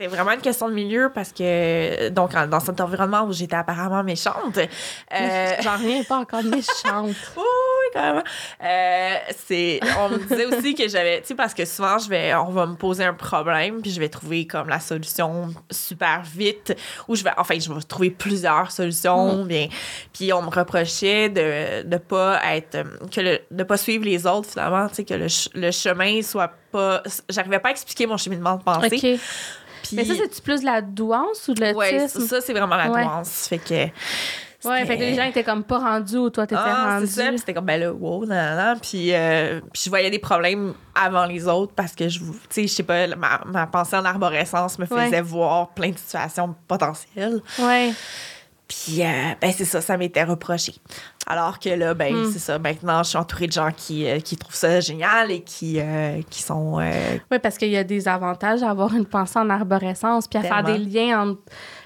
C'était vraiment une question de milieu parce que, donc, dans cet environnement où j'étais apparemment méchante. Euh... J'en reviens pas encore méchante. oui, quand même. Euh, c'est, on me disait aussi que j'avais, tu sais, parce que souvent, je vais, on va me poser un problème, puis je vais trouver comme la solution super vite, ou je vais, enfin, je vais trouver plusieurs solutions, mm. bien. Puis on me reprochait de ne pas être, que le, de pas suivre les autres, finalement, tu sais, que le, le chemin soit pas, j'arrivais pas à expliquer mon cheminement de pensée. Mais ça, c'est-tu plus de la douance ou de l'autisme? Oui, ça, c'est vraiment la douance. Fait que. Ouais, fait que les gens étaient comme pas rendus où toi t'étais ah, rendu. c'est ça, c'était comme ben là, wow, nan, nan, Puis, euh, puis je voyais des problèmes avant les autres parce que je, tu sais, je sais pas, ma, ma, pensée en arborescence me faisait voir plein de situations potentielles. Ouais. Puis, euh, ben, c'est ça, ça m'était reproché. Alors que là, ben, hmm. c'est ça, maintenant, je suis entourée de gens qui, euh, qui trouvent ça génial et qui, euh, qui sont. Oui, parce qu'il y a des avantages à avoir une pensée en arborescence, puis à faire des liens entre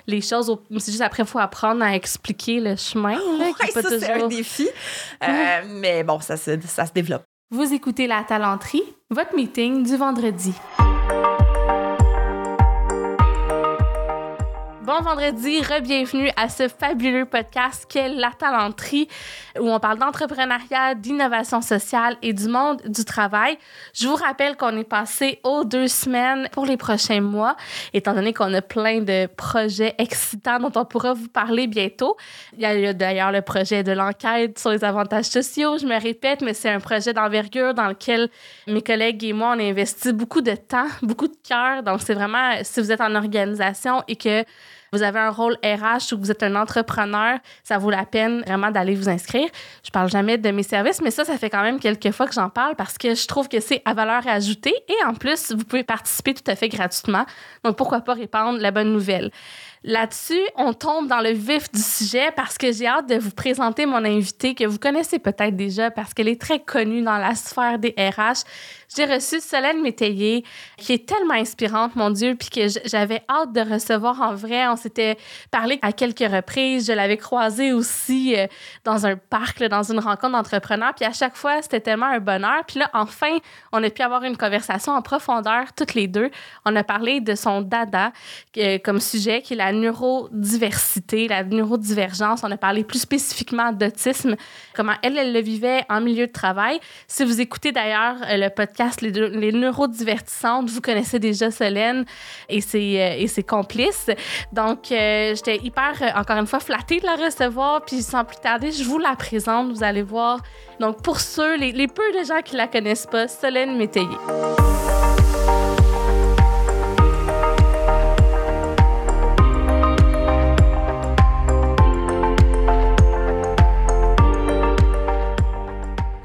les choses. C'est juste après, il faut apprendre à expliquer le chemin. Là, qui ça, c'est un défi. mais bon, ça se, ça se développe. Vous écoutez La Talenterie, votre meeting du vendredi. Bon vendredi, re-bienvenue à ce fabuleux podcast qu'est La Talenterie, où on parle d'entrepreneuriat, d'innovation sociale et du monde du travail. Je vous rappelle qu'on est passé aux deux semaines pour les prochains mois, étant donné qu'on a plein de projets excitants dont on pourra vous parler bientôt. Il y a d'ailleurs le projet de l'enquête sur les avantages sociaux, je me répète, mais c'est un projet d'envergure dans lequel mes collègues et moi, on a investi beaucoup de temps, beaucoup de cœur. Donc, c'est vraiment, si vous êtes en organisation et que vous avez un rôle RH ou vous êtes un entrepreneur, ça vaut la peine vraiment d'aller vous inscrire. Je parle jamais de mes services, mais ça, ça fait quand même quelques fois que j'en parle parce que je trouve que c'est à valeur ajoutée et en plus, vous pouvez participer tout à fait gratuitement. Donc, pourquoi pas répandre la bonne nouvelle? Là-dessus, on tombe dans le vif du sujet parce que j'ai hâte de vous présenter mon invitée que vous connaissez peut-être déjà parce qu'elle est très connue dans la sphère des RH. J'ai reçu Solène Métayer, qui est tellement inspirante, mon Dieu, puis que j'avais hâte de recevoir en vrai. On s'était parlé à quelques reprises. Je l'avais croisée aussi euh, dans un parc, dans une rencontre d'entrepreneurs. Puis à chaque fois, c'était tellement un bonheur. Puis là, enfin, on a pu avoir une conversation en profondeur, toutes les deux. On a parlé de son dada euh, comme sujet, qui est la neurodiversité, la neurodivergence. On a parlé plus spécifiquement d'autisme, comment elle, elle le vivait en milieu de travail. Si vous écoutez d'ailleurs euh, le podcast Les, Neurodivertissantes, vous connaissez déjà Solène et ses, euh, et complices. Donc, euh, j'étais hyper, encore une fois, flattée de la recevoir. Puis, sans plus tarder, je vous la présente. Vous allez voir. Donc, pour ceux, les, les peu de gens qui la connaissent pas, Solène Métayer.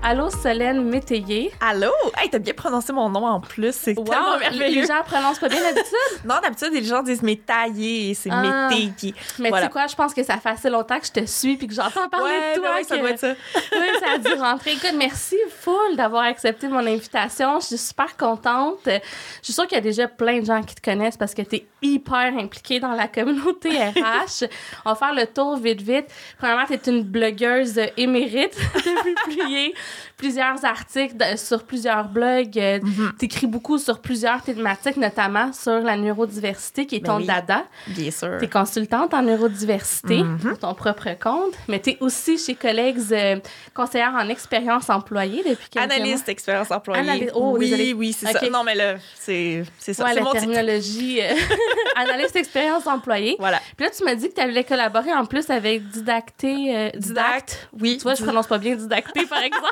Allô, Solène Métayer. Allô? Hey, t'as bien prononcé mon nom en plus. C'est wow, merveilleux. Les gens prononcent pas bien d'habitude? non, d'habitude, les gens disent Métayer. C'est ah. Métayer. Mais tu sais quoi? Je pense que ça fait assez longtemps que je te suis puis que j'entends parler de toi. Ben oui, ça doit être ça. oui, ça a dû rentrer. Écoute, merci full d'avoir accepté mon invitation. Je suis super contente. Je suis sûre qu'il y a déjà plein de gens qui te connaissent parce que tu es hyper impliquée dans la communauté RH. On va faire le tour vite, vite. Premièrement, tu es une blogueuse émérite de publier plusieurs articles sur plusieurs blogs. Euh, mhm. Tu écris beaucoup sur plusieurs thématiques, notamment sur la neurodiversité, qui est ben ton dada. Bien sûr. Tu es consultante en neurodiversité mhm. pour ton propre compte, mais tu es aussi chez collègues euh, conseillère en expérience employée depuis quelques Analyste mois. expérience employée. Oh, oui, oui, c'est ça. Non, mais là, c'est ça. Ouais, la terminologie. Euh, analyste expérience employée. Voilà. Puis là, tu m'as dit que tu allais collaborer en plus avec Didacté. Didacte. Oui. Tu vois, je prononce pas bien Didacté, par exemple.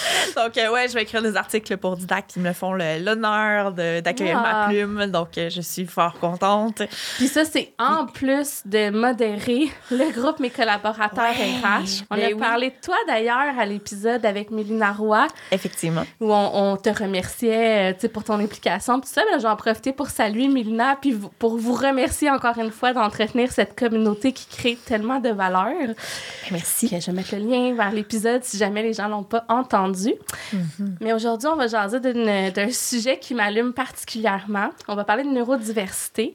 donc, euh, ouais, je vais écrire des articles pour Didac qui me font l'honneur d'accueillir ma plume. Donc, euh, je suis fort contente. Puis ça, c'est en plus de modérer le groupe Mes collaborateurs RH. On ben a parlé de toi, d'ailleurs, à l'épisode avec Mélina Roy. Effectivement. Où on, te remerciait euh, pour ton implication. Tout ça, j'en profité pour saluer Mélina puis pour vous remercier encore une fois d'entretenir cette communauté qui crée tellement de valeur. Merci. je vais mettre le lien vers l'épisode si jamais les gens l'ont pas entendu. Mm-hmm. Mais aujourd'hui, on va jaser d'un sujet qui m'allume particulièrement. On va parler de neurodiversité,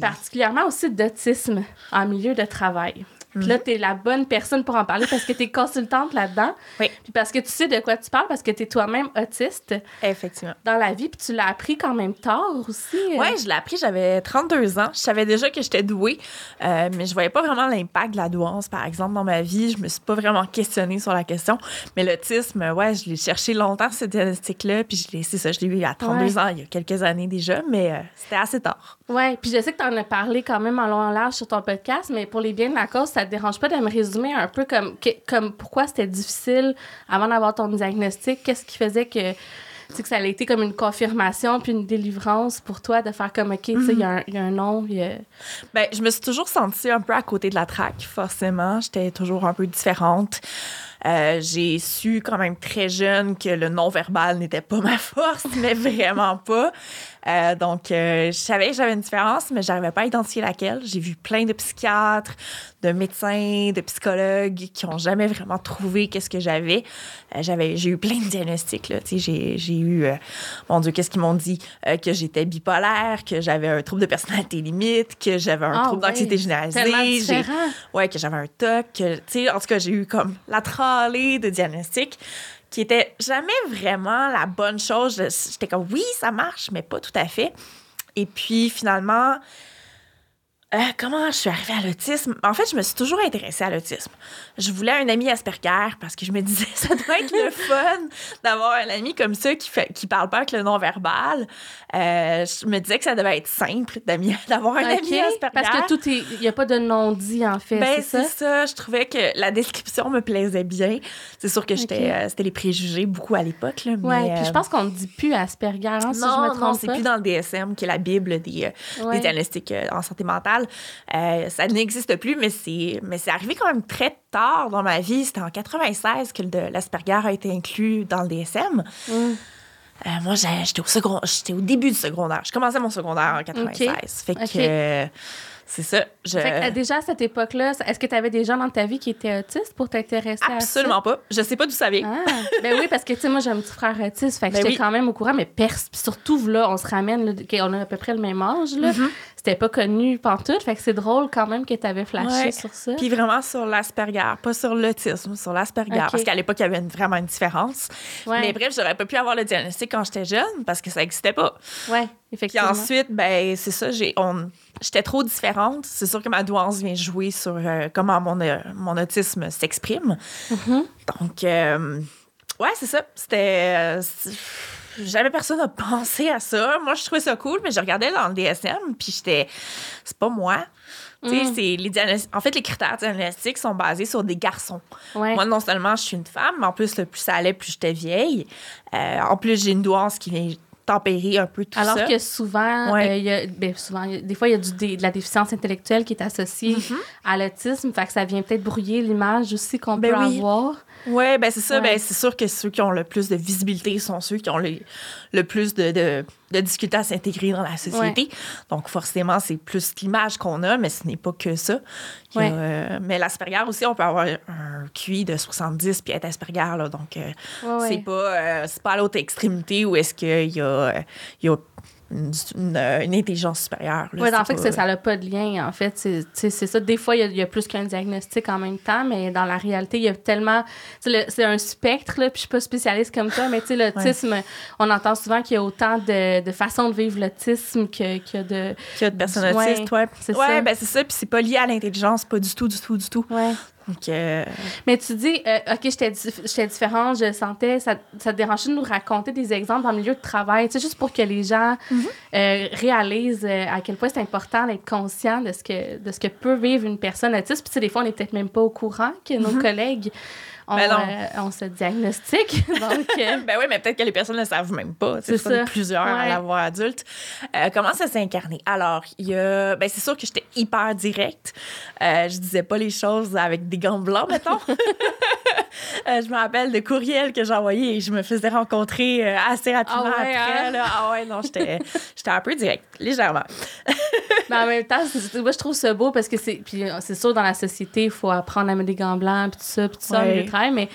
particulièrement aussi d'autisme en milieu de travail. Puis là, tu es la bonne personne pour en parler parce que tu es consultante là-dedans. Oui. Puis parce que tu sais de quoi tu parles, parce que tu es toi-même autiste Effectivement. dans la vie, puis tu l'as appris quand même tard aussi. euh. Oui, je l'ai appris, j'avais 32 ans. Je savais déjà que j'étais douée, euh, mais je voyais pas vraiment l'impact de la douance, par exemple, dans ma vie. Je me suis pas vraiment questionnée sur la question. Mais l'autisme, ouais, je l'ai cherché longtemps, ce diagnostic-là, puis je l'ai, c'est ça, je l'ai eu à 32 Ouais. ans, il y a quelques années déjà, mais euh, c'était assez tard. Ouais, puis je sais que tu en as parlé quand même en long en large sur ton podcast, mais pour les biens de la cause, ça te dérange pas de me résumer un peu comme, comme pourquoi c'était difficile avant d'avoir ton diagnostic? Qu'est-ce qui faisait que, que ça a été comme une confirmation puis une délivrance pour toi de faire comme, OK, il y, a un- nom, y Ben, je me suis toujours sentie un peu à côté de la traque, forcément. J'étais toujours un peu différente. Euh, j'ai su quand même très jeune que le non-verbal n'était pas ma force, mais vraiment pas. Euh, donc, euh, je savais que j'avais une différence, mais j'arrivais pas à identifier laquelle. J'ai vu plein de psychiatres, de médecins, de psychologues qui ont jamais vraiment trouvé qu'est-ce que j'avais. Euh, j'avais, j'ai eu plein de diagnostics. Là. J'ai, j'ai eu, mon Dieu, qu'est-ce qu'ils m'ont dit? Que j'étais bipolaire, que j'avais un trouble de personnalité limite, que j'avais un Ah trouble d'anxiété généralisée. J'ai-. Ouais, que j'avais un TOC. que, en tout cas, j'ai eu comme la tralée de diagnostics qui était jamais vraiment la bonne chose. J'étais comme, oui, ça marche, mais pas tout à fait. Et puis, finalement, euh, comment je suis arrivée à l'autisme? En fait, je me suis toujours intéressée à l'autisme. Je voulais un ami Asperger parce que je me disais, ça doit être le fun d'avoir un ami comme ça qui fait, qui parle pas avec le non-verbal. Euh, je me disais que ça devait être simple d'avoir un ami Asperger. parce que tout est, il y a pas de non-dit, en fait, Ben, c'est c'est ça? ça. Je trouvais que la description me plaisait bien. C'est sûr que j'étais, euh, c'était les préjugés beaucoup à l'époque. Là, mais, Ouais, puis je pense qu'on ne dit plus Asperger, hein, si je non, me non, trompe c'est pas. plus dans le DSM, qui est la Bible des, Ouais. des diagnostics en santé mentale. Euh, ça n'existe plus, mais c'est, mais c'est arrivé quand même très tard dans ma vie. C'était en 96 que l'Asperger a été inclus dans le DSM. Mm. Euh, moi, j'étais au, second, j'étais au début du secondaire. Je commençais mon secondaire en 96. Fait que. C'est ça. Je... Fait que, euh, déjà, à cette époque-là, est-ce que tu avais des gens dans ta vie qui étaient autistes pour t'intéresser à ça? Absolument pas. Je sais pas d'où ça vient. Ah, ben oui, parce que, tu sais, moi, j'ai un petit frère autiste, fait que Ben j'étais oui. quand même au courant, mais pers puis surtout, là, on se ramène, là, qu'on a à peu près le même âge, là. Mm-hmm. C'était pas connu pantoute, fait que c'est drôle quand même que t'avais flashé Ouais. sur ça. Puis vraiment sur l'Asperger, pas sur l'autisme, sur l'Asperger. Parce qu'à l'époque, il y avait une- vraiment une différence. Ouais. Mais bref, j'aurais pas pu avoir le diagnostic quand j'étais jeune parce que ça n'existait pas. Ouais, Puis effectivement. ensuite, ben c'est ça, j'ai, on, j'étais trop différente. C'est sûr que ma douance vient jouer sur euh, comment mon, euh, mon autisme s'exprime. Mm-hmm. Donc, euh, ouais, c'est ça. C'était. Jamais personne n'a pensé à ça. Moi, je trouvais ça cool, mais je regardais dans le DSM, puis j'étais. C'est pas moi. Mm. les En fait, les critères diagnostiques sont basés sur des garçons. Ouais. Moi, non seulement je suis une femme, mais en plus, le plus ça allait, plus j'étais vieille. Euh, en plus, j'ai une douance qui vient tempérer un peu tout Alors ça. que souvent, Ouais. euh, il y a, ben, souvent, il y a- des fois, il y a du, de la déficience intellectuelle qui est associée Mm-hmm. à l'autisme. Fait que ça vient peut-être brouiller l'image aussi qu'on Ben peut oui. avoir. Oui, ben c'est ça. Ouais. Ben, c'est sûr que ceux qui ont le plus de visibilité sont ceux qui ont le, le plus de, de, de difficultés à s'intégrer dans la société. Donc, forcément, c'est plus l'image qu'on a, mais ce n'est pas que ça. A, Ouais. euh, mais l'Asperger aussi, on peut avoir un QI de 70 puis être Asperger. Là, donc, euh, c'est pas, euh, c'est pas à l'autre extrémité où est-ce qu'il y a, euh, il y a une, une, euh, une intelligence supérieure. Oui, en C'est fait, pas- c'est- ça n'a pas de lien. En fait, c'est c'est ça. Des fois, il y a- il y, a plus qu'un diagnostic en même temps, mais dans la réalité, il y a tellement. C'est un spectre, là, puis je suis pas spécialiste comme toi, mais tu sais, l'autisme, on entend souvent qu'il y a autant de, de façons de vivre l'autisme que, que de. qu'il y a de personnes Ouais, autistes, ouais. c'est ouais, ça. ben c'est ça. Puis c'est pas lié à l'intelligence, pas du tout, du tout, du tout. Mais tu dis, euh, OK, j'étais dif- j'étais différente, je sentais, ça, ça te dérangeait de nous raconter des exemples dans le milieu de travail, tu sais, juste pour que les gens Mm-hmm. euh, réalisent euh, à quel point c'est important d'être conscient de ce, que, de ce que peut vivre une personne autiste. Puis, tu sais, des fois, on n'est peut-être même pas au courant que nos collègues Ben euh, ont ce diagnostic. Donc, euh, Ben oui, mais peut-être que les personnes ne le savent même pas. C'est ça. plusieurs à Ouais. l'avoir adulte. Euh, comment ça s'est incarné? Alors, il y a. Ben, c'est sûr que j'étais hyper directe. Je disais pas les choses avec des gants blancs, mettons. Euh, je me rappelle de courriels que j'envoyais et je me faisais rencontrer euh, assez rapidement Ah ouais, après. hein? là. Ah ouais, non, j'étais un peu directe, légèrement. Mais en même temps, moi, je trouve ça beau parce que c'est. Puis euh, c'est sûr, dans la société, il faut apprendre à mettre des gants blancs, puis tout ça, puis tout ça, Ouais. de travail. Mais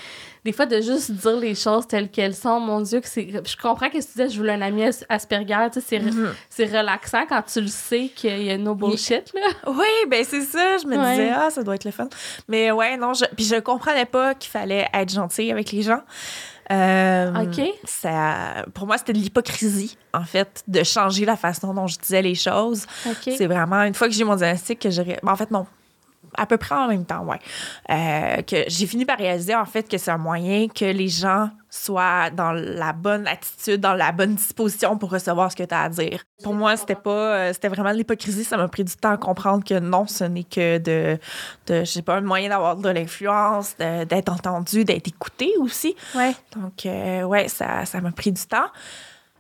des fois, de juste dire les choses telles qu'elles sont, mon Dieu, que c'est. Je comprends que tu disais, je voulais un ami As- Asperger, tu sais, c'est c'est relaxant quand tu le sais qu'il y a no bullshit, là. Oui, ben c'est ça. Je me Ouais. disais, ah, ça doit être le fun. Mais ouais, non, je, puis je comprenais pas qu'il fallait être gentil avec les gens. Euh, OK. Ça, pour moi, c'était de l'hypocrisie, en fait, de changer la façon dont je disais les choses. C'est vraiment, une fois que j'ai mon diagnostic, que j'ai. en fait, non. À peu près en même temps, ouais. Euh, que j'ai fini par réaliser, en fait, que c'est un moyen que les gens soient dans la bonne attitude, dans la bonne disposition pour recevoir ce que tu as à dire. Pour moi, c'était pas. euh, c'était vraiment de l'hypocrisie. Ça m'a pris du temps à comprendre que non, ce n'est que de. de je sais pas, un moyen d'avoir de l'influence, de- d'être entendu, d'être écouté aussi. Ouais. Donc, euh, ouais, ça ça m'a pris du temps.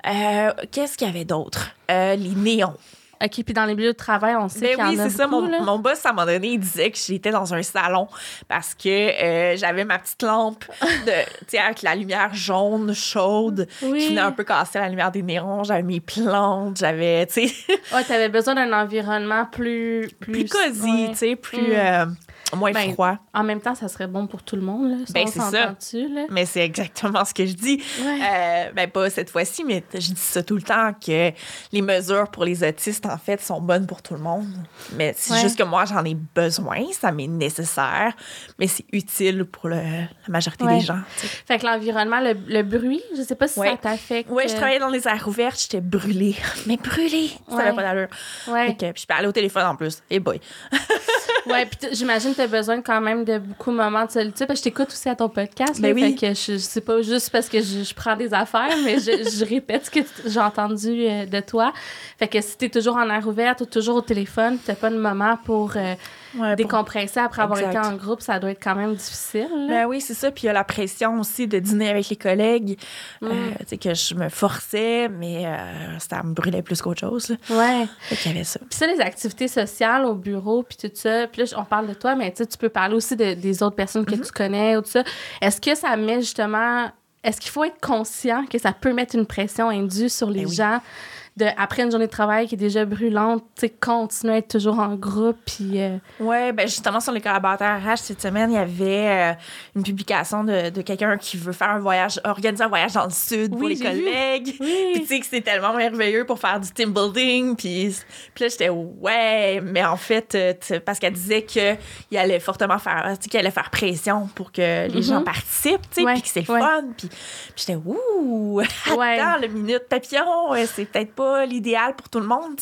Euh, Qu'est-ce qu'il y avait d'autre? Euh, les néons. OK, puis dans les milieux de travail, on sait Ben qu'il y oui, en a c'est ça. Mon, là. mon boss, à un moment donné, il disait que j'étais dans un salon parce que euh, j'avais ma petite lampe de, avec la lumière jaune, chaude, Oui. qui venait un peu casser la lumière des néons. J'avais mes plantes, j'avais, tu sais, Ouais, t'avais besoin d'un environnement plus... Plus, plus cosy, ouais. tu sais, plus, Mm. euh, moins Ben, froid. En même temps, ça serait bon pour tout le monde, là. Ben, c'est ça. là? Mais c'est exactement ce que je dis. Ouais. Euh, ben, pas cette fois-ci, mais je dis ça tout le temps que les mesures pour les autistes, en fait, sont bonnes pour tout le monde. Mais c'est Ouais. juste que moi, j'en ai besoin, ça m'est nécessaire, mais c'est utile pour le- la majorité Ouais. des gens. tu sais. Fait que l'environnement, le, le bruit, je sais pas si ça t'affecte. Ouais, je travaillais dans les airs ouverts, j'étais brûlée. Mais brûlée! Ça n'avait pas d'allure. Ouais, Fait que- puis je peux aller au téléphone en plus. Et boy. ouais puis j'imagine t'as besoin quand même de beaucoup de moments de solitude. Parce que je t'écoute aussi à ton podcast. Ben là, oui. Fait que je, je sais pas juste parce que je, je prends des affaires, mais je, je répète ce que j'ai entendu euh, de toi. Fait que si t'es toujours en air ouvert, ou toujours au téléphone, t'as pas de moment pour euh, Ouais, décompresser après avoir Exact. été en groupe, ça doit être quand même difficile. Ben oui, c'est ça. Puis il y a la pression aussi de dîner avec les collègues. Mm. Euh, tu sais, que je me forçais, mais euh, ça me brûlait plus qu'autre chose. là. Ouais. Fait y avait ça. Puis ça, les activités sociales au bureau, puis tout ça, puis là, on parle de toi, mais tu peux parler aussi de- des autres personnes Mm-hmm. que tu connais ou tout ça. Est-ce que ça met justement... Est-ce qu'il faut être conscient que ça peut mettre une pression indue sur les Ben oui. De, après une journée de travail qui est déjà brûlante, tu sais, continuer à être toujours en groupe, puis... euh, Ouais, ben justement, sur les collaborateurs RH, cette semaine, il y avait euh, une publication de, de quelqu'un qui veut faire un voyage, organiser un voyage dans le sud pour Oui, les j'ai vu. collègues. Oui. Puis tu sais que c'est tellement merveilleux pour faire du team building. Puis, puis là, j'étais ouais, mais en fait, euh, parce qu'elle disait qu'il allait fortement faire, qu'il allait faire pression pour que les gens participent, tu sais, puis que c'est ouais. fun. Puis, j'étais ouh, attends, Ouais. le minute papillon, c'est peut-être pas l'idéal pour tout le monde.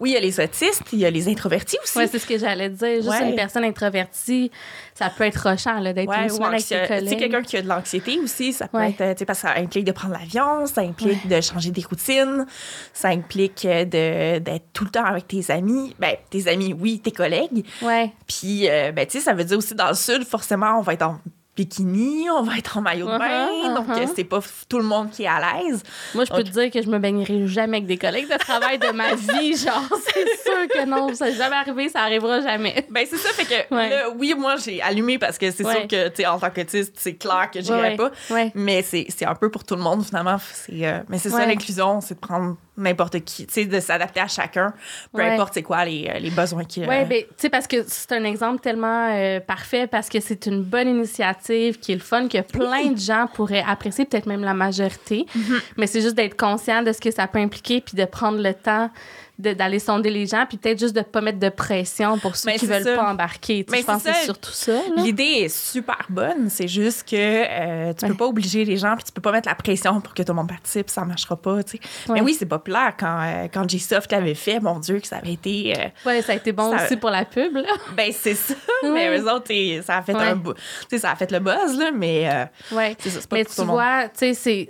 Oui, il y a les autistes, il y a les introvertis aussi. Ouais, c'est ce que j'allais dire. Juste Ouais. une personne introvertie, ça peut être rochant, là, d'être Ouais, une semaine avec ses collègues. quelqu'un qui a de l'anxiété aussi, ça peut Ouais. être, sais, parce que ça implique de prendre l'avion, ça implique de changer des routines, ça implique euh, de- d'être tout le temps avec tes amis. Ben, tes amis, oui, tes collègues. Ouais. Puis, euh, ben, tu sais, ça veut dire aussi dans le sud, forcément, on va être en bikini, on va être en maillot de bain, Uh-huh, donc uh-huh. c'est pas tout le monde qui est à l'aise. Moi, je peux te dire que je me baignerai jamais avec des collègues de travail de ma vie. Genre, c'est sûr que non, ça n'est jamais arrivé, ça arrivera jamais. Ben, c'est ça, fait que Ouais. là, oui, moi, j'ai allumé parce que c'est Ouais. sûr que, tu sais, en tant qu'autiste, c'est clair que j'irais Ouais, pas. Mais c'est un peu pour tout le monde, finalement. C'est, euh, mais c'est ça, l'inclusion, c'est de prendre n'importe qui, tu sais, de s'adapter à chacun, peu Ouais. importe c'est quoi les, euh, les besoins qu'il Oui, ben, tu sais, parce que c'est un exemple tellement euh, parfait, parce que c'est une bonne initiative qui est le fun, que plein de gens pourraient apprécier, peut-être même la majorité. Mm-hmm. Mais c'est juste d'être conscient de ce que ça peut impliquer, puis de prendre le temps d'aller sonder les gens, puis peut-être juste de pas mettre de pression pour ceux Mais qui veulent ça. pas embarquer. Tu Mais je pense c'est que c'est ça. surtout ça. L'idée est super bonne, c'est juste que euh, tu Ouais. peux pas obliger les gens, puis tu peux pas mettre la pression pour que tout le monde participe, ça marchera pas, tu sais. Ouais. Mais oui, c'est populaire quand, euh, quand G-Soft l'avait fait, mon Dieu, que ça avait été... euh, Ouais, ça a été bon Ça- aussi pour la pub, là. ben, c'est ça, Ouais. mais eux autres, ça a fait un Tu sais, ça a fait le buzz, là, mais euh, Ouais. c'est ça, c'est pas Mais pour tu tout vois, tu sais, c'est-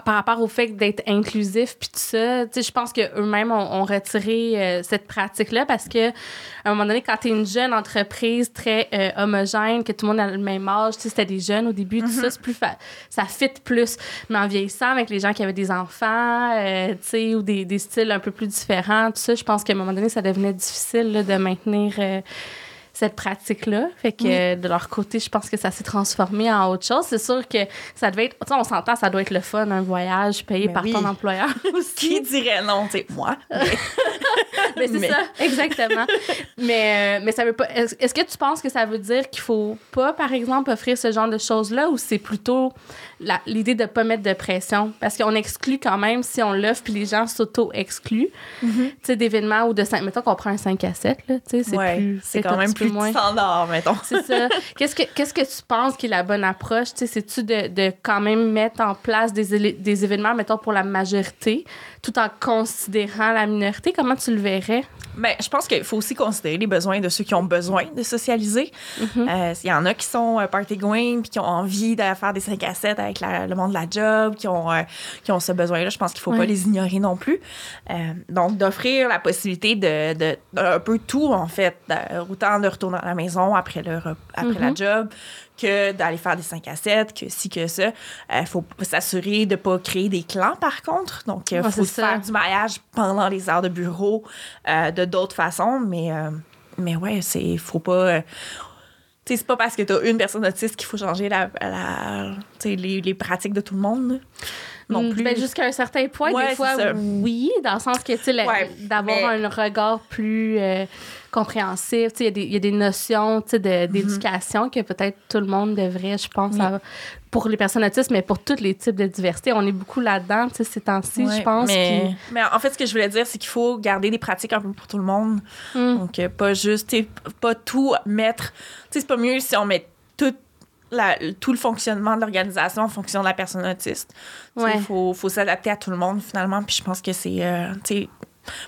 par rapport au fait d'être inclusif puis tout ça, tu sais, je pense qu'eux-mêmes ont, ont retiré euh, cette pratique-là parce que à un moment donné, quand tu es une jeune entreprise très euh, homogène, que tout le monde a le même âge, tu sais, c'était des jeunes au début, tout Mm-hmm. ça, c'est plus fa- ça fit plus. Mais en vieillissant avec les gens qui avaient des enfants, euh, tu sais, ou des, des styles un peu plus différents, tout ça, je pense qu'à un moment donné, ça devenait difficile là, de maintenir. Euh, cette pratique-là. Fait que de leur côté, je pense que ça s'est transformé en autre chose. C'est sûr que ça devait être, on s'entend, ça doit être le fun, un voyage payé Mais par oui. ton employeur Qui dirait non, tu moi? Mais c'est Mais- ça, exactement. mais, euh, mais ça veut pas. Est-ce que tu penses que ça veut dire qu'il faut pas, par exemple, offrir ce genre de choses-là ou c'est plutôt l'idée de pas mettre de pression? Parce qu'on exclut quand même si on l'offre puis les gens s'auto-excluent, tu sais, d'événements ou de 5. Mettons qu'on prend un 5 à 7, là, tu sais, c'est Ouais, plus. c'est quand même plus moins. standard, mettons. C'est ça. Qu'est-ce que, qu'est-ce que tu penses qui est la bonne approche? Tu sais, C'est-tu de, de quand même mettre en place des, des événements, mettons, pour la majorité, tout en considérant la minorité? Comment tu le verrais? Mais je pense qu'il faut aussi considérer les besoins de ceux qui ont besoin de socialiser. Mm-hmm. Euh, Il y en a qui sont euh, party going puis qui ont envie de faire des 5 à 7 avec la- le monde de la job, qui ont, euh, qui ont ce besoin-là. Je pense qu'il faut Ouais. pas les ignorer non plus. Donc, d'offrir la possibilité de, de, un peu tout, en fait. autant de retourner à la maison après, le, après la Mhm. job que d'aller faire des 5 à 7, que ci, que ça. Il faut s'assurer de ne pas créer des clans, par contre. Donc, il Ouais, faut ça. faire du maillage pendant les heures de bureau euh, de d'autres façons. Mais, euh, mais ouais, c'est faut pas. euh, tu sais, c'est pas parce que tu as une personne autiste qu'il faut changer la, les, les pratiques de tout le monde. Non Mm, plus. ben, jusqu'à un certain point, Ouais, des fois, oui, dans le sens que, tu sais, Ouais, d'avoir mais- un regard plus euh, compréhensif. Il y a des- il y, a des notions, Mhm. de- d'éducation que peut-être tout le monde devrait, je pense, pour les personnes autistes, mais pour tous les types de diversité. On est beaucoup là-dedans, ces temps-ci, je pense. Mais, mais en fait, ce que je voulais dire, c'est qu'il faut garder des pratiques un peu pour tout le monde. Mm. Donc, euh, pas juste, pas tout mettre. C'est pas mieux si on met tout, la- tout le fonctionnement de l'organisation en fonction de la personne autiste. Ouais. Il faut, faut s'adapter à tout le monde, finalement. Puis je pense que c'est. euh,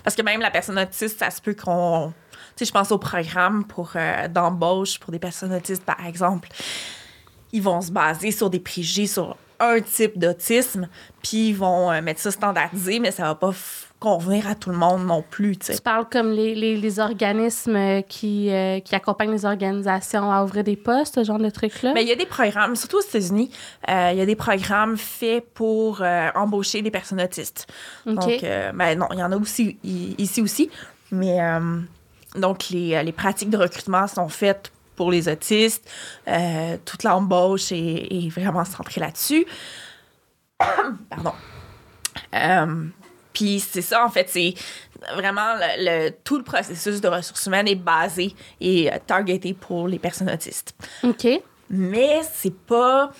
parce que même la personne autiste, ça se peut qu'on. Sais, je pense au programme pour, euh, d'embauche pour des personnes autistes, par exemple. Ils vont se baser sur des préjugés sur un type d'autisme, puis ils vont euh, mettre ça standardisé, mais ça va pas convenir à tout le monde non plus, tu parles comme les, les, les organismes euh, qui, euh, qui accompagnent les organisations à ouvrir des postes, ce genre de trucs-là? Mais il y a des programmes, surtout aux États-Unis, euh, il y a des programmes faits pour embaucher des personnes autistes. Donc, ben non, il y en a aussi ici aussi, mais donc les, euh, les pratiques de recrutement sont faites pour les autistes. Euh, toute l'embauche est, est vraiment centrée là-dessus. Pardon. Euh, Puis c'est ça, en fait, c'est vraiment le, le- tout le processus de ressources humaines est basé et targeté pour les personnes autistes. OK. Mais c'est pas.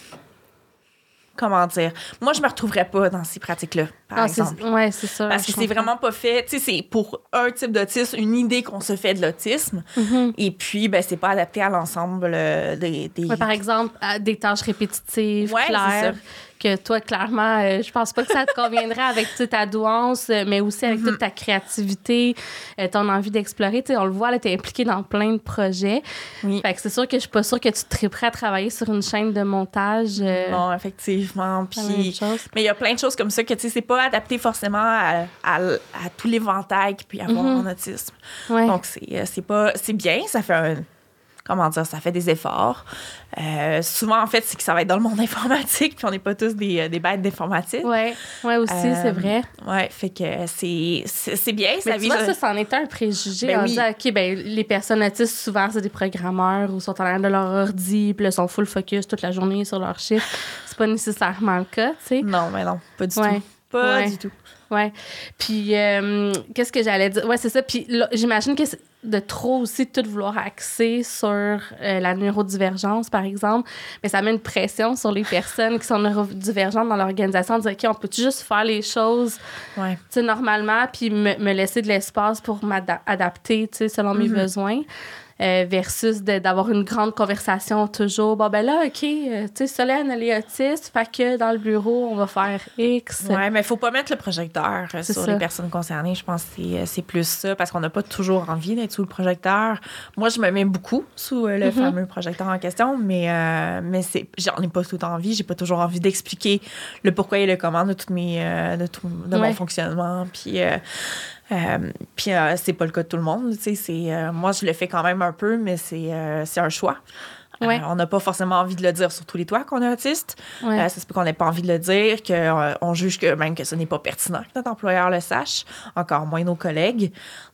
Comment dire? Moi, je me retrouverais pas dans ces pratiques-là, par Ah, c'est- exemple. ouais, c'est ça. Parce que c'est vraiment pas fait. Tu sais, c'est pour un type d'autisme, une idée qu'on se fait de l'autisme. Mhm. Et puis, ben, c'est pas adapté à l'ensemble euh, des. des- Ouais, par exemple, à des tâches répétitives, Ouais, claires, que toi, clairement, euh, je pense pas que ça te conviendrait avec tu sais, ta douance, euh, mais aussi avec Mm-hmm. toute ta créativité, euh, ton envie d'explorer. Tu sais, on le voit, là, t'es impliqué dans plein de projets. Oui. Fait que c'est sûr que je suis pas sûre que tu te prêt à travailler sur une chaîne de montage. Non, effectivement. Puis. Mais il y a plein de choses comme ça que, tu sais, c'est pas adapté forcément à, à, à tout l'éventail qu'il peut y avoir en autisme. Ouais. Donc, c'est euh, c'est pas... C'est bien, ça fait un... Comment dire? Ça fait des efforts. Euh, souvent, en fait, c'est que ça va être dans le monde informatique, puis on n'est pas tous des, euh, des bêtes d'informatique. ouais, ouais aussi, Euh, c'est vrai. Ouais, fait que c'est bien, ça Mais tu vise... vois, ça, c'en est un préjugé. Ben on oui. dit, OK, ben, les personnes autistes, souvent, c'est des programmeurs ou sont en l'air de leur ordi, puis là, sont full focus toute la journée sur leur chiffre. C'est pas nécessairement le cas, tu sais. Non, mais non, pas du Ouais. tout. Pas Ouais. du tout. Ouais. Puis, euh, qu'est-ce que j'allais dire? Ouais, c'est ça. Puis, j'imagine que c'est de trop aussi tout vouloir axer sur euh, la neurodivergence, par exemple, mais ça met une pression sur les personnes qui sont neurodivergentes dans l'organisation, de dire, OK, on peut juste faire les choses Ouais. normalement, puis me, me laisser de l'espace pour m'adapter, selon mes Mhm. besoins, euh, versus d'avoir une grande conversation toujours. Bon, ben là, OK, euh, tu sais, Solène, elle est autiste, fait que dans le bureau, on va faire X. Ouais, mais il faut pas mettre le projecteur euh, sur ça. les personnes concernées. Je pense que c'est, plus ça, parce qu'on n'a pas toujours envie d'être sous le projecteur. Moi, je me mets beaucoup sous le Mhm. fameux projecteur en question, mais, euh, mais c'est, j'en ai pas tout envie. J'ai pas toujours envie d'expliquer le pourquoi et le comment de, toutes mes, de, tout, de Ouais. mon fonctionnement. Puis, euh, euh, puis euh, c'est pas le cas de tout le monde. Tu sais, c'est, euh, moi, je le fais quand même un peu, mais c'est, euh, c'est un choix. Ouais. Euh, on n'a pas forcément envie de le dire sur tous les toits qu'on est autiste. Ouais. Euh, ça se peut qu'on n'ait pas envie de le dire, qu'on on juge que même que ce n'est pas pertinent que notre employeur le sache, encore moins nos collègues.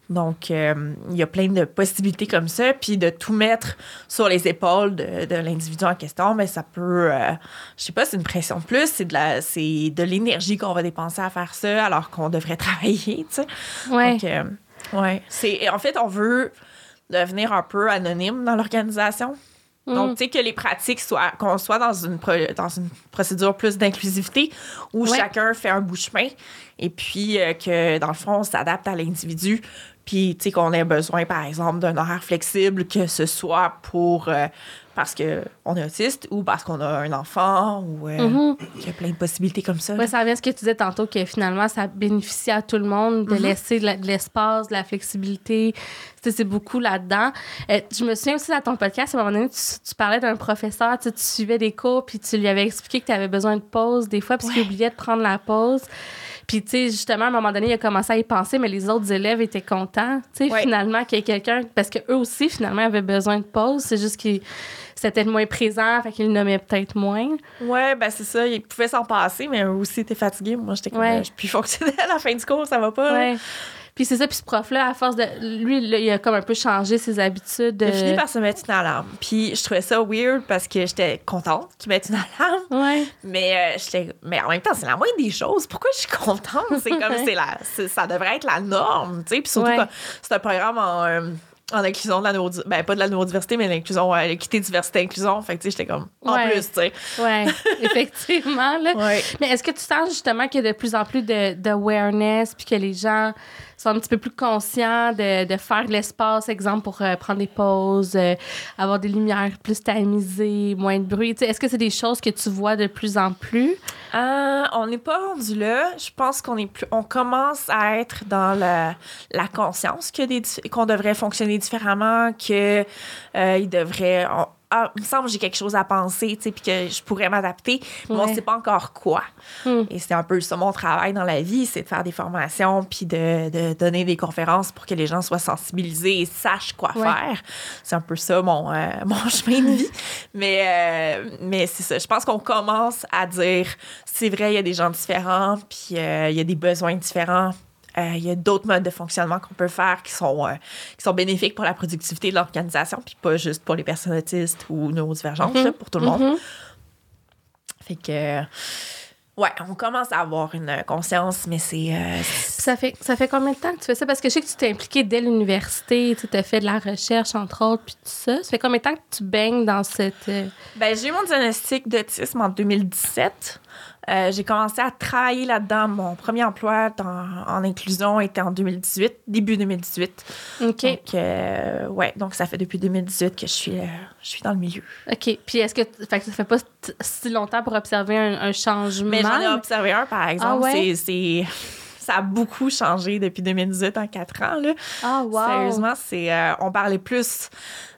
Donc, euh, il y a plein de possibilités comme ça. Puis de tout mettre sur les épaules de, de l'individu en question, mais ça peut, euh, je sais pas, c'est une pression de plus. C'est de la, c'est de l'énergie qu'on va dépenser à faire ça, alors qu'on devrait travailler, tu sais. Ouais. Donc, euh, ouais. C'est, en fait, on veut devenir un peu anonyme dans l'organisation. Donc, Mm. tu sais, que les pratiques soient, qu'on soit dans une, pro- dans une procédure plus d'inclusivité où Ouais. chacun fait un bout de chemin et puis euh, que, dans le fond, on s'adapte à l'individu. Puis, tu sais, qu'on ait besoin, par exemple, d'un horaire flexible, que ce soit pour. euh, parce qu'on est autiste ou parce qu'on a un enfant ou euh, Mhm. il y a plein de possibilités comme ça. Ouais, ça revient à ce que tu disais tantôt, que finalement, ça bénéficie à tout le monde de laisser de la- de l'espace, de la flexibilité. C'est beaucoup là-dedans. Euh, je me souviens aussi dans ton podcast, à un moment donné, tu, tu parlais d'un professeur, tu, tu suivais des cours, puis tu lui avais expliqué que tu avais besoin de pause des fois, puis qu'il Ouais. oubliait de prendre la pause. Puis, tu sais, justement, à un moment donné, il a commencé à y penser, mais les autres élèves étaient contents, tu sais, Ouais. finalement, qu'il y ait quelqu'un, parce qu'eux aussi, finalement, avaient besoin de pause. C'est juste qu'ils c'était moins présent, fait qu'ils le nommaient peut-être moins. Ouais, ben c'est ça. Il pouvait s'en passer, mais eux aussi étaient fatigués. Moi, j'étais comme, Ouais. euh, je puis fonctionner à la fin du cours, ça va pas. là. Ouais. Puis c'est ça, puis ce prof-là, à force de. Lui, là, il a comme un peu changé ses habitudes. Il a euh, fini par se mettre une alarme. Puis je trouvais ça weird parce que j'étais contente qu'il mette une alarme. Ouais. Mais, euh, j'étais... mais en même temps, c'est la moindre des choses. Pourquoi je suis contente? C'est comme c'est la... c'est- ça devrait être la norme. tu sais. Puis surtout, Ouais. c'est un programme en, euh, en inclusion de la neurodiversité. Ben, pas de la neurodiversité, mais l'inclusion, euh, l'équité, diversité, inclusion. Fait que tu sais, j'étais comme en Ouais. plus, tu sais. Ouais, effectivement. Là. Ouais. Mais est-ce que tu sens justement qu'il y a de plus en plus de- d'awareness, puis que les gens sont un petit peu plus conscients de, de faire de l'espace, exemple, pour euh, prendre des pauses, euh, avoir des lumières plus tamisées, moins de bruit? Est-ce que c'est des choses que tu vois de plus en plus? Euh, on n'est pas rendu là. Je pense qu'on est plus, on commence à être dans la, la conscience qu'on devrait fonctionner différemment, que il devrait. Ah, il me semble que j'ai quelque chose à penser, tu sais, puis que je pourrais m'adapter, mais on Ouais. sait pas encore quoi. Hmm. Et c'est un peu ça mon travail dans la vie, c'est de faire des formations puis de, de donner des conférences pour que les gens soient sensibilisés et sachent quoi Ouais. faire. C'est un peu ça mon, euh, mon chemin de vie. Mais, euh, mais c'est ça. Je pense qu'on commence à dire c'est vrai, il y a des gens différents, puis euh, il y a des besoins différents. Euh, Il y a d'autres modes de fonctionnement qu'on peut faire qui sont, euh, qui sont bénéfiques pour la productivité de l'organisation, puis pas juste pour les personnes autistes ou neurodivergentes, là, pour tout le monde. Mhm. Fait que, euh, ouais, on commence à avoir une conscience, mais c'est. euh, Ça fait, ça fait combien de temps que tu fais ça? Parce que je sais que tu t'es impliqué dès l'université, tu as fait de la recherche, entre autres, puis tout ça. Ça fait combien de temps que tu baignes dans cette... euh, Ben, j'ai eu mon diagnostic d'autisme en 2017. Euh, j'ai commencé à travailler là-dedans. Mon premier emploi dans- en inclusion était en 2018, début 2018. OK. Donc, euh, ouais, donc ça fait depuis 2018 que je suis, euh, je suis dans le milieu. OK. Puis est-ce que, fait que ça fait pas si longtemps pour observer un, un changement? Mais j'en ai observé un, par exemple. Ah ouais? C'est-. Ça a beaucoup changé depuis 2018 en quatre ans. Là. Ah, wow. Sérieusement, c'est, euh, on parlait plus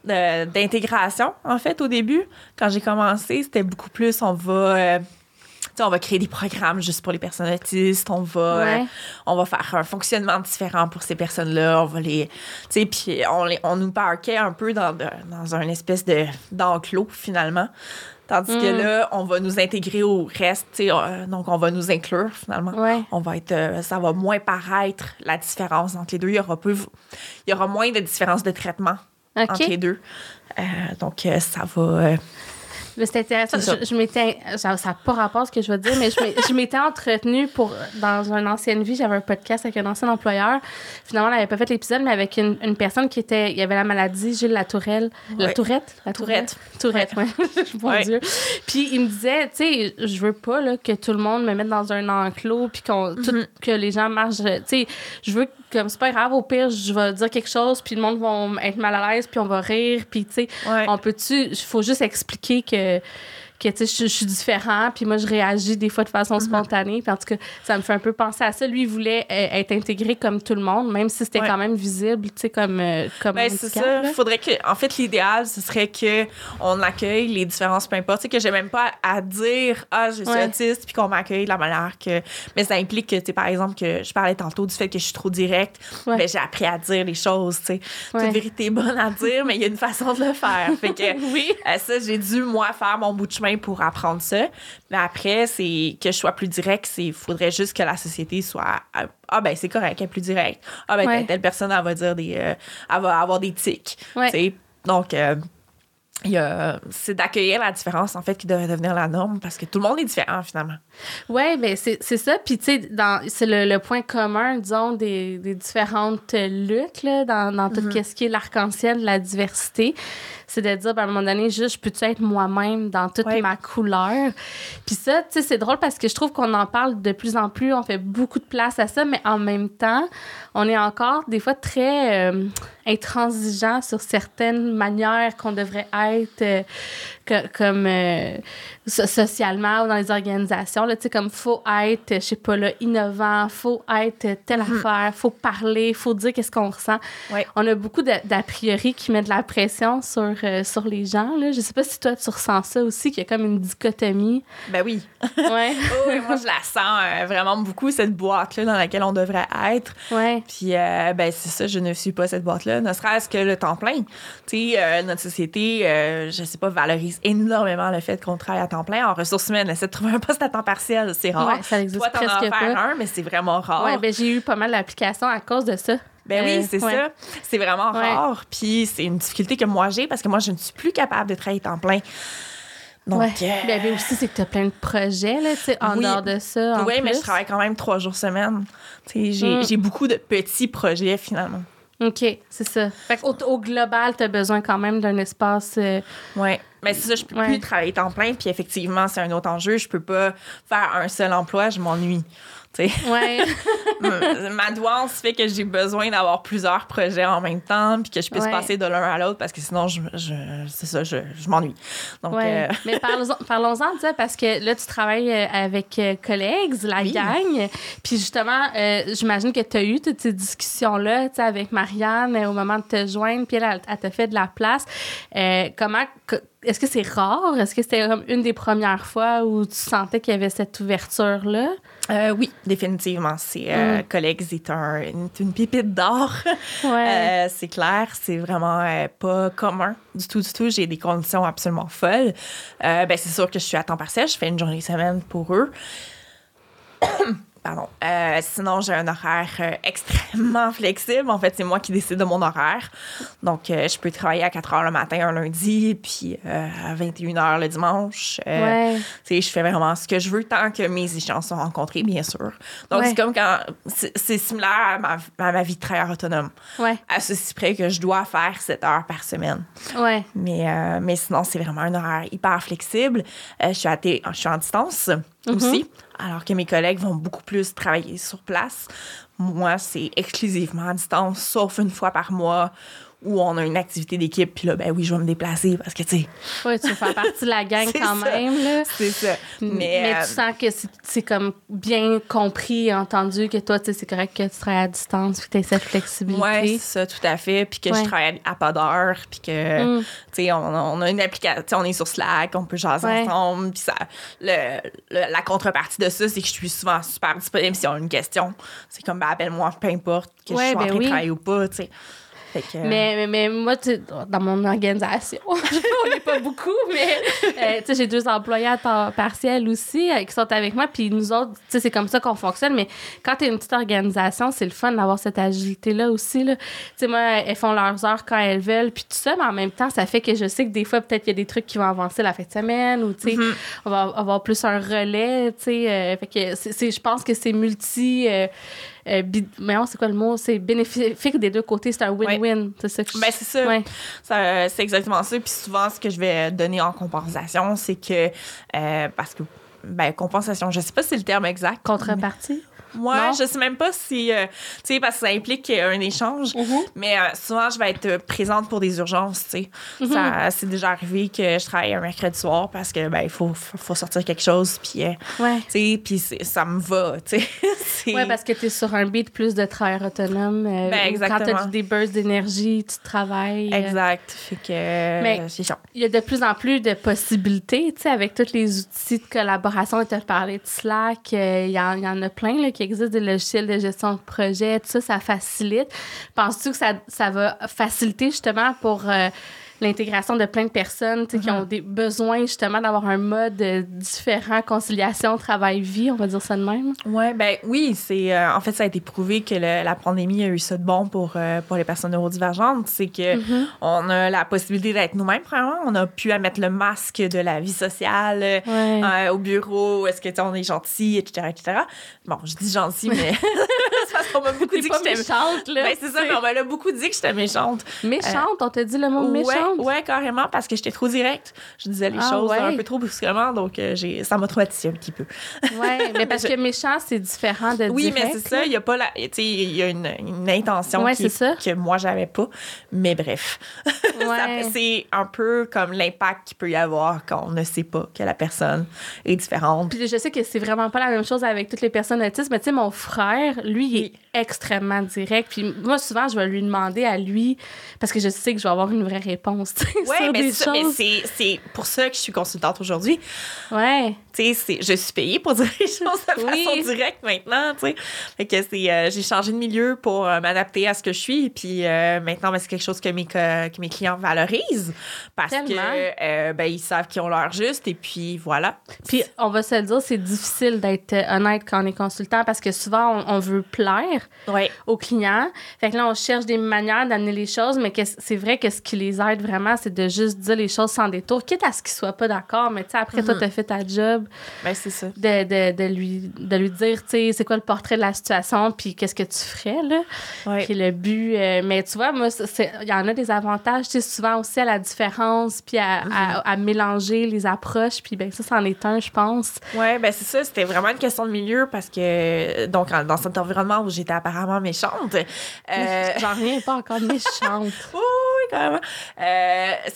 d'intégration, en fait, au début. Quand j'ai commencé, c'était beaucoup plus, on va, euh, on va créer des programmes juste pour les personnes autistes, on va, Ouais. on va faire un fonctionnement différent pour ces personnes-là, on va les, tu sais, puis on, les- on nous parquait un peu dans, de- dans un espèce de, d'enclos, finalement. Tandis que Mm. là, on va nous intégrer au reste, euh, donc on va nous inclure, finalement Ouais. on va être euh, ça va moins paraître la différence entre les deux il y aura peu il y aura moins de différence de traitement entre les deux Euh, donc ça va C'est intéressant. Je, je m'étais. Ça n'a pas rapport à ce que je veux dire, mais je m'étais entretenue pour. Dans une ancienne vie, j'avais un podcast avec un ancien employeur. Finalement, on n'avait pas fait l'épisode, mais avec une, une personne qui était. Il y avait la maladie, Gilles La Tourelle. La Ouais. Tourette? La Tourette. Tourette, oui. Mon Ouais. Dieu. Puis il me disait, tu sais, je veux pas là, que tout le monde me mette dans un enclos, puis qu'on, Mhm. que les gens marchent. Tu sais, je veux, comme c'est pas grave, au pire, je vais dire quelque chose, puis le monde va être mal à l'aise, puis on va rire, puis tu sais, ouais. on peut-tu. Il faut juste expliquer que, que tu sais, je, je suis différent, puis moi, je réagis des fois de façon spontanée. Puis en tout cas, ça me fait un peu penser à ça. Lui, il voulait euh, être intégré comme tout le monde, même si c'était Ouais. quand même visible, tu sais, comme, euh, comme Ben, c'est ça. là. Faudrait que, en fait, l'idéal, ce serait que on accueille les différences, peu importe. Tu sais, que j'ai même pas à dire, ah, je suis Ouais. autiste, puis qu'on m'accueille de la manière que. Mais ça implique que, tu sais, par exemple, que je parlais tantôt du fait que je suis trop directe. Ouais. Ben, j'ai appris à dire les choses, tu sais. Toute vérité est bonne à dire, mais il y a une façon de le faire. Fait que. Oui. Euh, ça, j'ai dû, moi, faire mon bout de chemin pour apprendre ça. Mais après, c'est que je sois plus direct, c'est faudrait juste que la société soit. euh, Ah, ben, c'est correct, elle est plus directe. Ah, ben, Ouais. telle, personne, elle va dire des. euh, elle va avoir des tics. Ouais. Donc, euh, c'est d'accueillir la différence, en fait, qui devrait devenir la norme parce que tout le monde est différent, finalement. Oui, ben c'est ça. Puis, tu sais, c'est le, le point commun, disons, des, des différentes luttes là, dans, dans tout ce qui est l'arc-en-ciel la diversité. C'est de dire, ben, à un moment donné, juste, je peux-tu être moi-même dans toute Ouais. ma couleur? Puis ça, tu sais, c'est drôle parce que je trouve qu'on en parle de plus en plus, on fait beaucoup de place à ça, mais en même temps, on est encore des fois très euh, intransigeant sur certaines manières qu'on devrait être euh, que- comme euh, so- socialement ou dans les organisations. Là, tu sais, comme faut être, je sais pas, là, innovant, faut être telle affaire, faut parler, faut dire qu'est-ce qu'on ressent. Ouais. On a beaucoup d'a priori qui mettent de la pression sur, euh, sur les gens. Là. Je sais pas si toi, tu ressens ça aussi, qu'il y a comme une dichotomie. Ben oui. Ouais, Oh, oui, moi, je la sens euh, vraiment beaucoup, cette boîte-là dans laquelle on devrait être. ouais, Puis, ben, c'est ça, je ne suis pas cette boîte-là, ne serait-ce que le temps plein. Tu sais, notre société, je sais pas, valorise énormément le fait qu'on travaille à temps plein. En ressources humaines, essaie de trouver un poste à temps partiel, c'est rare. Ouais, ça existe Toi, presque pas. un, mais c'est vraiment rare. ouais. Ben, j'ai eu pas mal d'applications à cause de ça. Ben Euh, oui, c'est ouais. ça. C'est vraiment Ouais. rare. Puis c'est une difficulté que moi j'ai parce que moi, je ne suis plus capable de travailler temps plein. Donc, ouais. euh, Ben, ben aussi, c'est que tu as plein de projets, là, en Oui. dehors de ça. en oui, mais je travaille quand même trois jours semaine. Tu sais, j'ai Mm. beaucoup de petits projets finalement. OK, c'est ça. Fait au global, tu as besoin quand même d'un espace. euh, Oui. Mais c'est ça, je peux Ouais. plus travailler temps plein. Puis effectivement, c'est un autre enjeu. Je peux pas faire un seul emploi, je m'ennuie. Ouais. Ma douance fait que j'ai besoin d'avoir plusieurs projets en même temps, puis que je puisse Ouais. passer de l'un à l'autre, parce que sinon, je, je- c'est ça, je, je m'ennuie. Donc, Ouais. euh, Mais parlons-en parlons-en de ça parce que là, tu travailles euh, avec euh, collègues, la Oui. gang. Puis justement, euh, j'imagine que tu as eu toutes ces discussions-là avec Marianne au moment de te joindre, puis elle, elle, t'a fait de la place. Comment. Est-ce que c'est rare? Est-ce que c'était comme une des premières fois où tu sentais qu'il y avait cette ouverture-là? Euh, oui, définitivement. C'est euh, Mm. collègues, c'est un, une, une pépite d'or. Ouais. Euh, c'est clair, c'est vraiment euh, pas commun du tout, du tout. J'ai des conditions absolument folles. Euh, ben, c'est sûr que je suis à temps partiel, je fais une journée semaine pour eux. Pardon. Euh, sinon, j'ai un horaire euh, extrêmement flexible. En fait, c'est moi qui décide de mon horaire. Donc, euh, je peux travailler à 4 heures le matin un lundi, puis à 21 heures le dimanche. Ouais. tu sais, je fais vraiment ce que je veux tant que mes échéances sont rencontrées, bien sûr. Donc, Ouais. c'est comme quand. C'est similaire à ma, à ma vie de travailleur autonome. Ouais. À ceci près que je dois faire 7 heures par semaine. Mais, mais sinon, c'est vraiment un horaire hyper flexible. Je, suis à té- je suis en distance Mm-hmm. aussi, alors que mes collègues vont beaucoup plus travailler sur place. Moi, c'est exclusivement à distance, sauf une fois par mois où on a une activité d'équipe. Puis là, ben oui, je vais me déplacer parce que, tu sais, Ouais, tu fais partie de la gang quand ça. même, là. c'est ça. Mais, Mais, euh, tu sens que c'est- comme bien compris et entendu que toi, tu sais, c'est correct que tu travailles à distance puis que tu as cette flexibilité. Oui, c'est ça, tout à fait. Puis que Ouais. je travaille à pas d'heure, puis que, Mm. tu sais, on, on a une application, on est sur Slack, on peut jaser Ouais. ensemble. Puis ça, le, le- la contrepartie de ça, c'est que je suis souvent super disponible si on a une question. C'est comme, ben, appelle-moi, peu importe que Ouais, je sois en ben oui. de travailler ou pas, tu sais. Fait que, Mais, mais, mais moi, dans mon organisation, on n'est pas beaucoup, mais euh, j'ai deux employés à temps partiel aussi euh, qui sont avec moi. Puis nous autres, c'est comme ça qu'on fonctionne. Mais quand tu es une petite organisation, c'est le fun d'avoir cette agilité-là aussi. là. Tu sais, moi, elles font leurs heures quand elles veulent, puis tout ça, mais en même temps, ça fait que je sais que des fois, peut-être qu'il y a des trucs qui vont avancer la fin de semaine ou, tu sais, Mm-hmm. on va avoir plus un relais, tu sais. euh, fait que je pense que c'est multi. Euh, euh, mais non, c'est quoi le mot? C'est bénéfique des deux côtés. C'est un win-win. C'est ça que je... Ben, c'est ça. Ouais. Ça, c'est exactement ça. Puis souvent, ce que je vais donner en compensation, c'est que, euh, parce que, ben, compensation, je sais pas si c'est le terme exact. Contrepartie? Moi, Non? je sais même pas si, euh, tu sais, parce que ça implique un échange, Mhm. mais euh, souvent, je vais être présente pour des urgences, tu sais. Mhm. C'est déjà arrivé que je travaille un mercredi soir parce que, ben, il faut, faut, sortir quelque chose, puis, euh, Ouais. tu sais, puis ça me va, tu sais. Ouais, parce que tu es sur un beat plus de travail autonome. euh, Ben, Quand tu as des bursts d'énergie, tu travailles. euh, Exact. Fait que, Mais- euh. Il y a de plus en plus de possibilités, tu sais, avec tous les outils de collaboration. Tu as parlé de Slack, euh, il y, y en a plein là, qui existent, des logiciels de gestion de projet, tout ça, ça facilite. Penses-tu que ça, ça va faciliter justement pour euh, l'intégration de plein de personnes qui ont des besoins justement d'avoir un mode euh, différent, conciliation, travail-vie, on va dire ça de même? Ouais, ben oui, c'est euh, en fait ça a été prouvé que le- la pandémie a eu ça de bon pour euh, pour les personnes neurodivergentes, c'est que Mhm. on a la possibilité d'être nous-mêmes premièrement, on a pu à mettre le masque de la vie sociale Ouais. euh, au bureau, est-ce que on est gentil, etc., etc. Bon, je dis gentil, mais c'est parce qu'on m'a beaucoup dit que pas j'étais méchante, là. Ben, c'est ça, mais on m'a beaucoup dit que j'étais méchante. Méchante, on t'a dit le mot méchante? Ouais, ouais, carrément, parce que j'étais trop directe. Je disais les Ah, choses ouais. un peu trop brusquement, donc euh, j'ai, ça m'a traumatisé un petit peu. Ouais, mais parce que méchant, c'est différent de Oui, direct, mais c'est ça, il y a pas la. Tu sais, il y a une, une intention Ouais, qui- ça. que moi, j'avais pas. Mais bref. Ouais. c'est un peu comme l'impact qu'il peut y avoir quand on ne sait pas que la personne est différente. Puis je sais que c'est vraiment pas la même chose avec toutes les personnes autistes, mais tu sais, mon frère, lui, il est Oui. extrêmement direct. Puis moi, souvent, je vais lui demander à lui, parce que je sais que je vais avoir une vraie réponse, Oui, sur mais, ça, mais c'est, c'est pour ça que je suis consultante aujourd'hui. Ouais. Tu sais, je suis payée pour dire les choses de Oui. façon directe maintenant, tu sais. Fait que c'est, euh, j'ai changé de milieu pour euh, m'adapter à ce que je suis. Puis euh, maintenant, ben, c'est quelque chose que mes, que mes clients valorisent parce Tellement. que ben, ils savent qu'ils ont leur juste. Et puis voilà. Puis on va se le dire, c'est difficile d'être honnête quand on est consultant parce que souvent, on, on veut plaire Ouais. aux clients. Fait que là, on cherche des manières d'amener les choses, mais c'est vrai que ce qui les aide vraiment, c'est de juste dire les choses sans détour, quitte à ce qu'ils soient pas d'accord. Mais tu sais, après, toi, Mhm. t'as fait ta job. Ben, c'est ça. de, de, de lui, de lui dire, tu sais, c'est quoi le portrait de la situation, puis qu'est-ce que tu ferais, là? Ouais. Puis le but. euh, mais tu vois, moi, il y en a des avantages, tu sais, souvent aussi à la différence, puis à, à, à mélanger les approches, puis ben ça, c'en est un, je pense. Ouais, ben c'est ça, c'était vraiment une question de milieu parce que, donc, en- dans cet environnement où j'étais apparemment méchante, euh, J'en reviens pas encore méchante. Oui, carrément. Euh,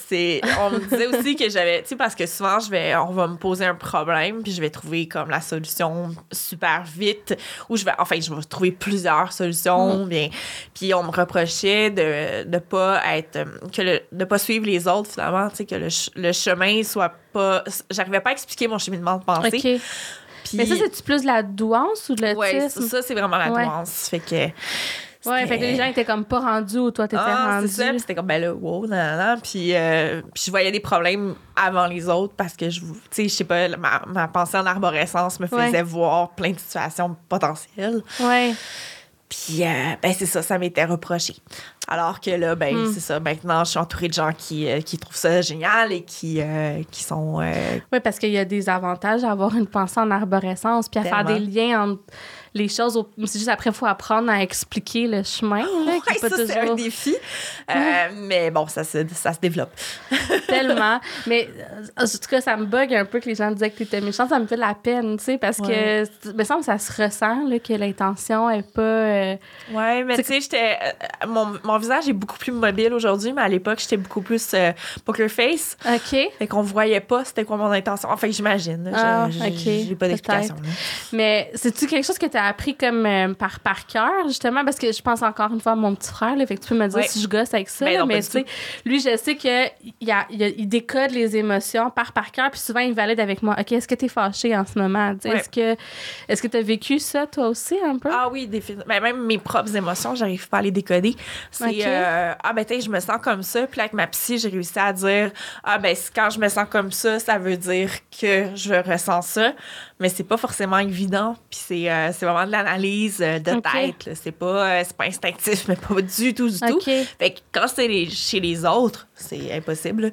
c'est, on me disait aussi que j'avais, tu sais, parce que souvent, je vais, on va me poser un problème, puis je vais trouver comme la solution super vite, ou je vais, enfin, je vais trouver plusieurs solutions, bien. Puis on me reprochait de ne pas être, euh, que le, de pas suivre les autres, finalement, tu sais, que le, le chemin soit pas, j'arrivais pas à expliquer mon cheminement de pensée. Puis, Mais ça, c'est-tu plus de la douance ou de l'autisme? ça, c'est vraiment la Ouais. nuance. Fait que. Ouais, fait que les gens étaient comme pas rendus où toi, t'étais Ah, rendu. c'est ça. Puis c'était comme, ben là, wow, nan, nan. Puis, euh, puis je voyais des problèmes avant les autres parce que, je, tu sais, je sais pas, ma, ma pensée en arborescence me faisait Ouais. voir plein de situations potentielles. Ouais. Puis, euh, ben c'est ça, ça m'était reproché. Alors que là, ben Hmm. c'est ça, maintenant, je suis entourée de gens qui, euh, qui trouvent ça génial et qui, euh, qui sont... Oui, parce qu'il y a des avantages à avoir une pensée en arborescence, puis à faire Tellement. des liens entre les choses. au- C'est juste après, il faut apprendre à expliquer le chemin. Là, ouais, ça, c'est un toujours défi. Euh, mais bon, ça se, ça se développe. tellement. Mais euh, en tout cas, ça me bug un peu que les gens disaient que tu étais méchant. Ça me fait de la peine, tu sais, parce Ouais. que, me semble ça se ressent, là, que l'intention est pas. euh, Ouais, mais tu sais, j'étais. euh, mon, mon visage est beaucoup plus mobile aujourd'hui, mais à l'époque, j'étais beaucoup plus poker face. OK. Fait qu'on voyait pas c'était quoi mon intention. Enfin, j'imagine. Ah, Je- ok, J'ai pas d'explication. Mais c'est-tu quelque chose que tu as appris comme euh, par, par cœur, justement? Parce que je pense encore une fois à mon petit frère, là, fait que tu peux me dire Ouais. si je gosse avec ça. Ben là, non, pas mais tu sais, lui, je sais qu'il il a- il a- il décode les émotions par par cœur, puis souvent, il valide avec moi. OK, est-ce que tu es fâché en ce moment? Ouais. Est-ce que est-ce que tu as vécu ça, toi aussi, un peu? Ah oui, définitivement. Ben, même mes propres émotions, j'arrive pas à les décoder. C'est Ok. euh, ah ben tu sais, je me sens comme ça, puis avec ma psy, j'ai réussi à dire ah ben quand je me sens comme ça, ça veut dire que je ressens ça, mais c'est pas forcément évident, puis c'est euh, c'est vraiment de l'analyse euh, de tête, c'est pas euh, c'est pas instinctif, mais pas du tout du tout. Fait que quand c'est les- chez les autres, c'est impossible.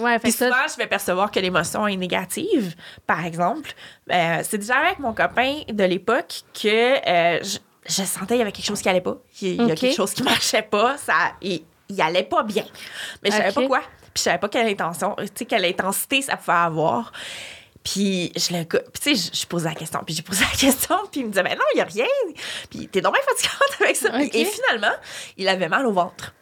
Ouais, fait Puis ça, souvent, je vais percevoir que l'émotion est négative, par exemple. Euh, c'est déjà avec mon copain de l'époque que euh, je, je sentais qu'il y avait quelque chose qui allait pas. Il y, a quelque chose qui marchait pas. Ça, il, il allait pas bien. Mais je savais pas quoi. Puis je savais pas quelle intention, tu sais, quelle intensité ça pouvait avoir. Puis je le puis tu sais, je, je posais la question, puis j'ai posé la question, puis il me disait ben non, il y a rien. Puis t'es donc bien fatigante avec ça. Et finalement, il avait mal au ventre.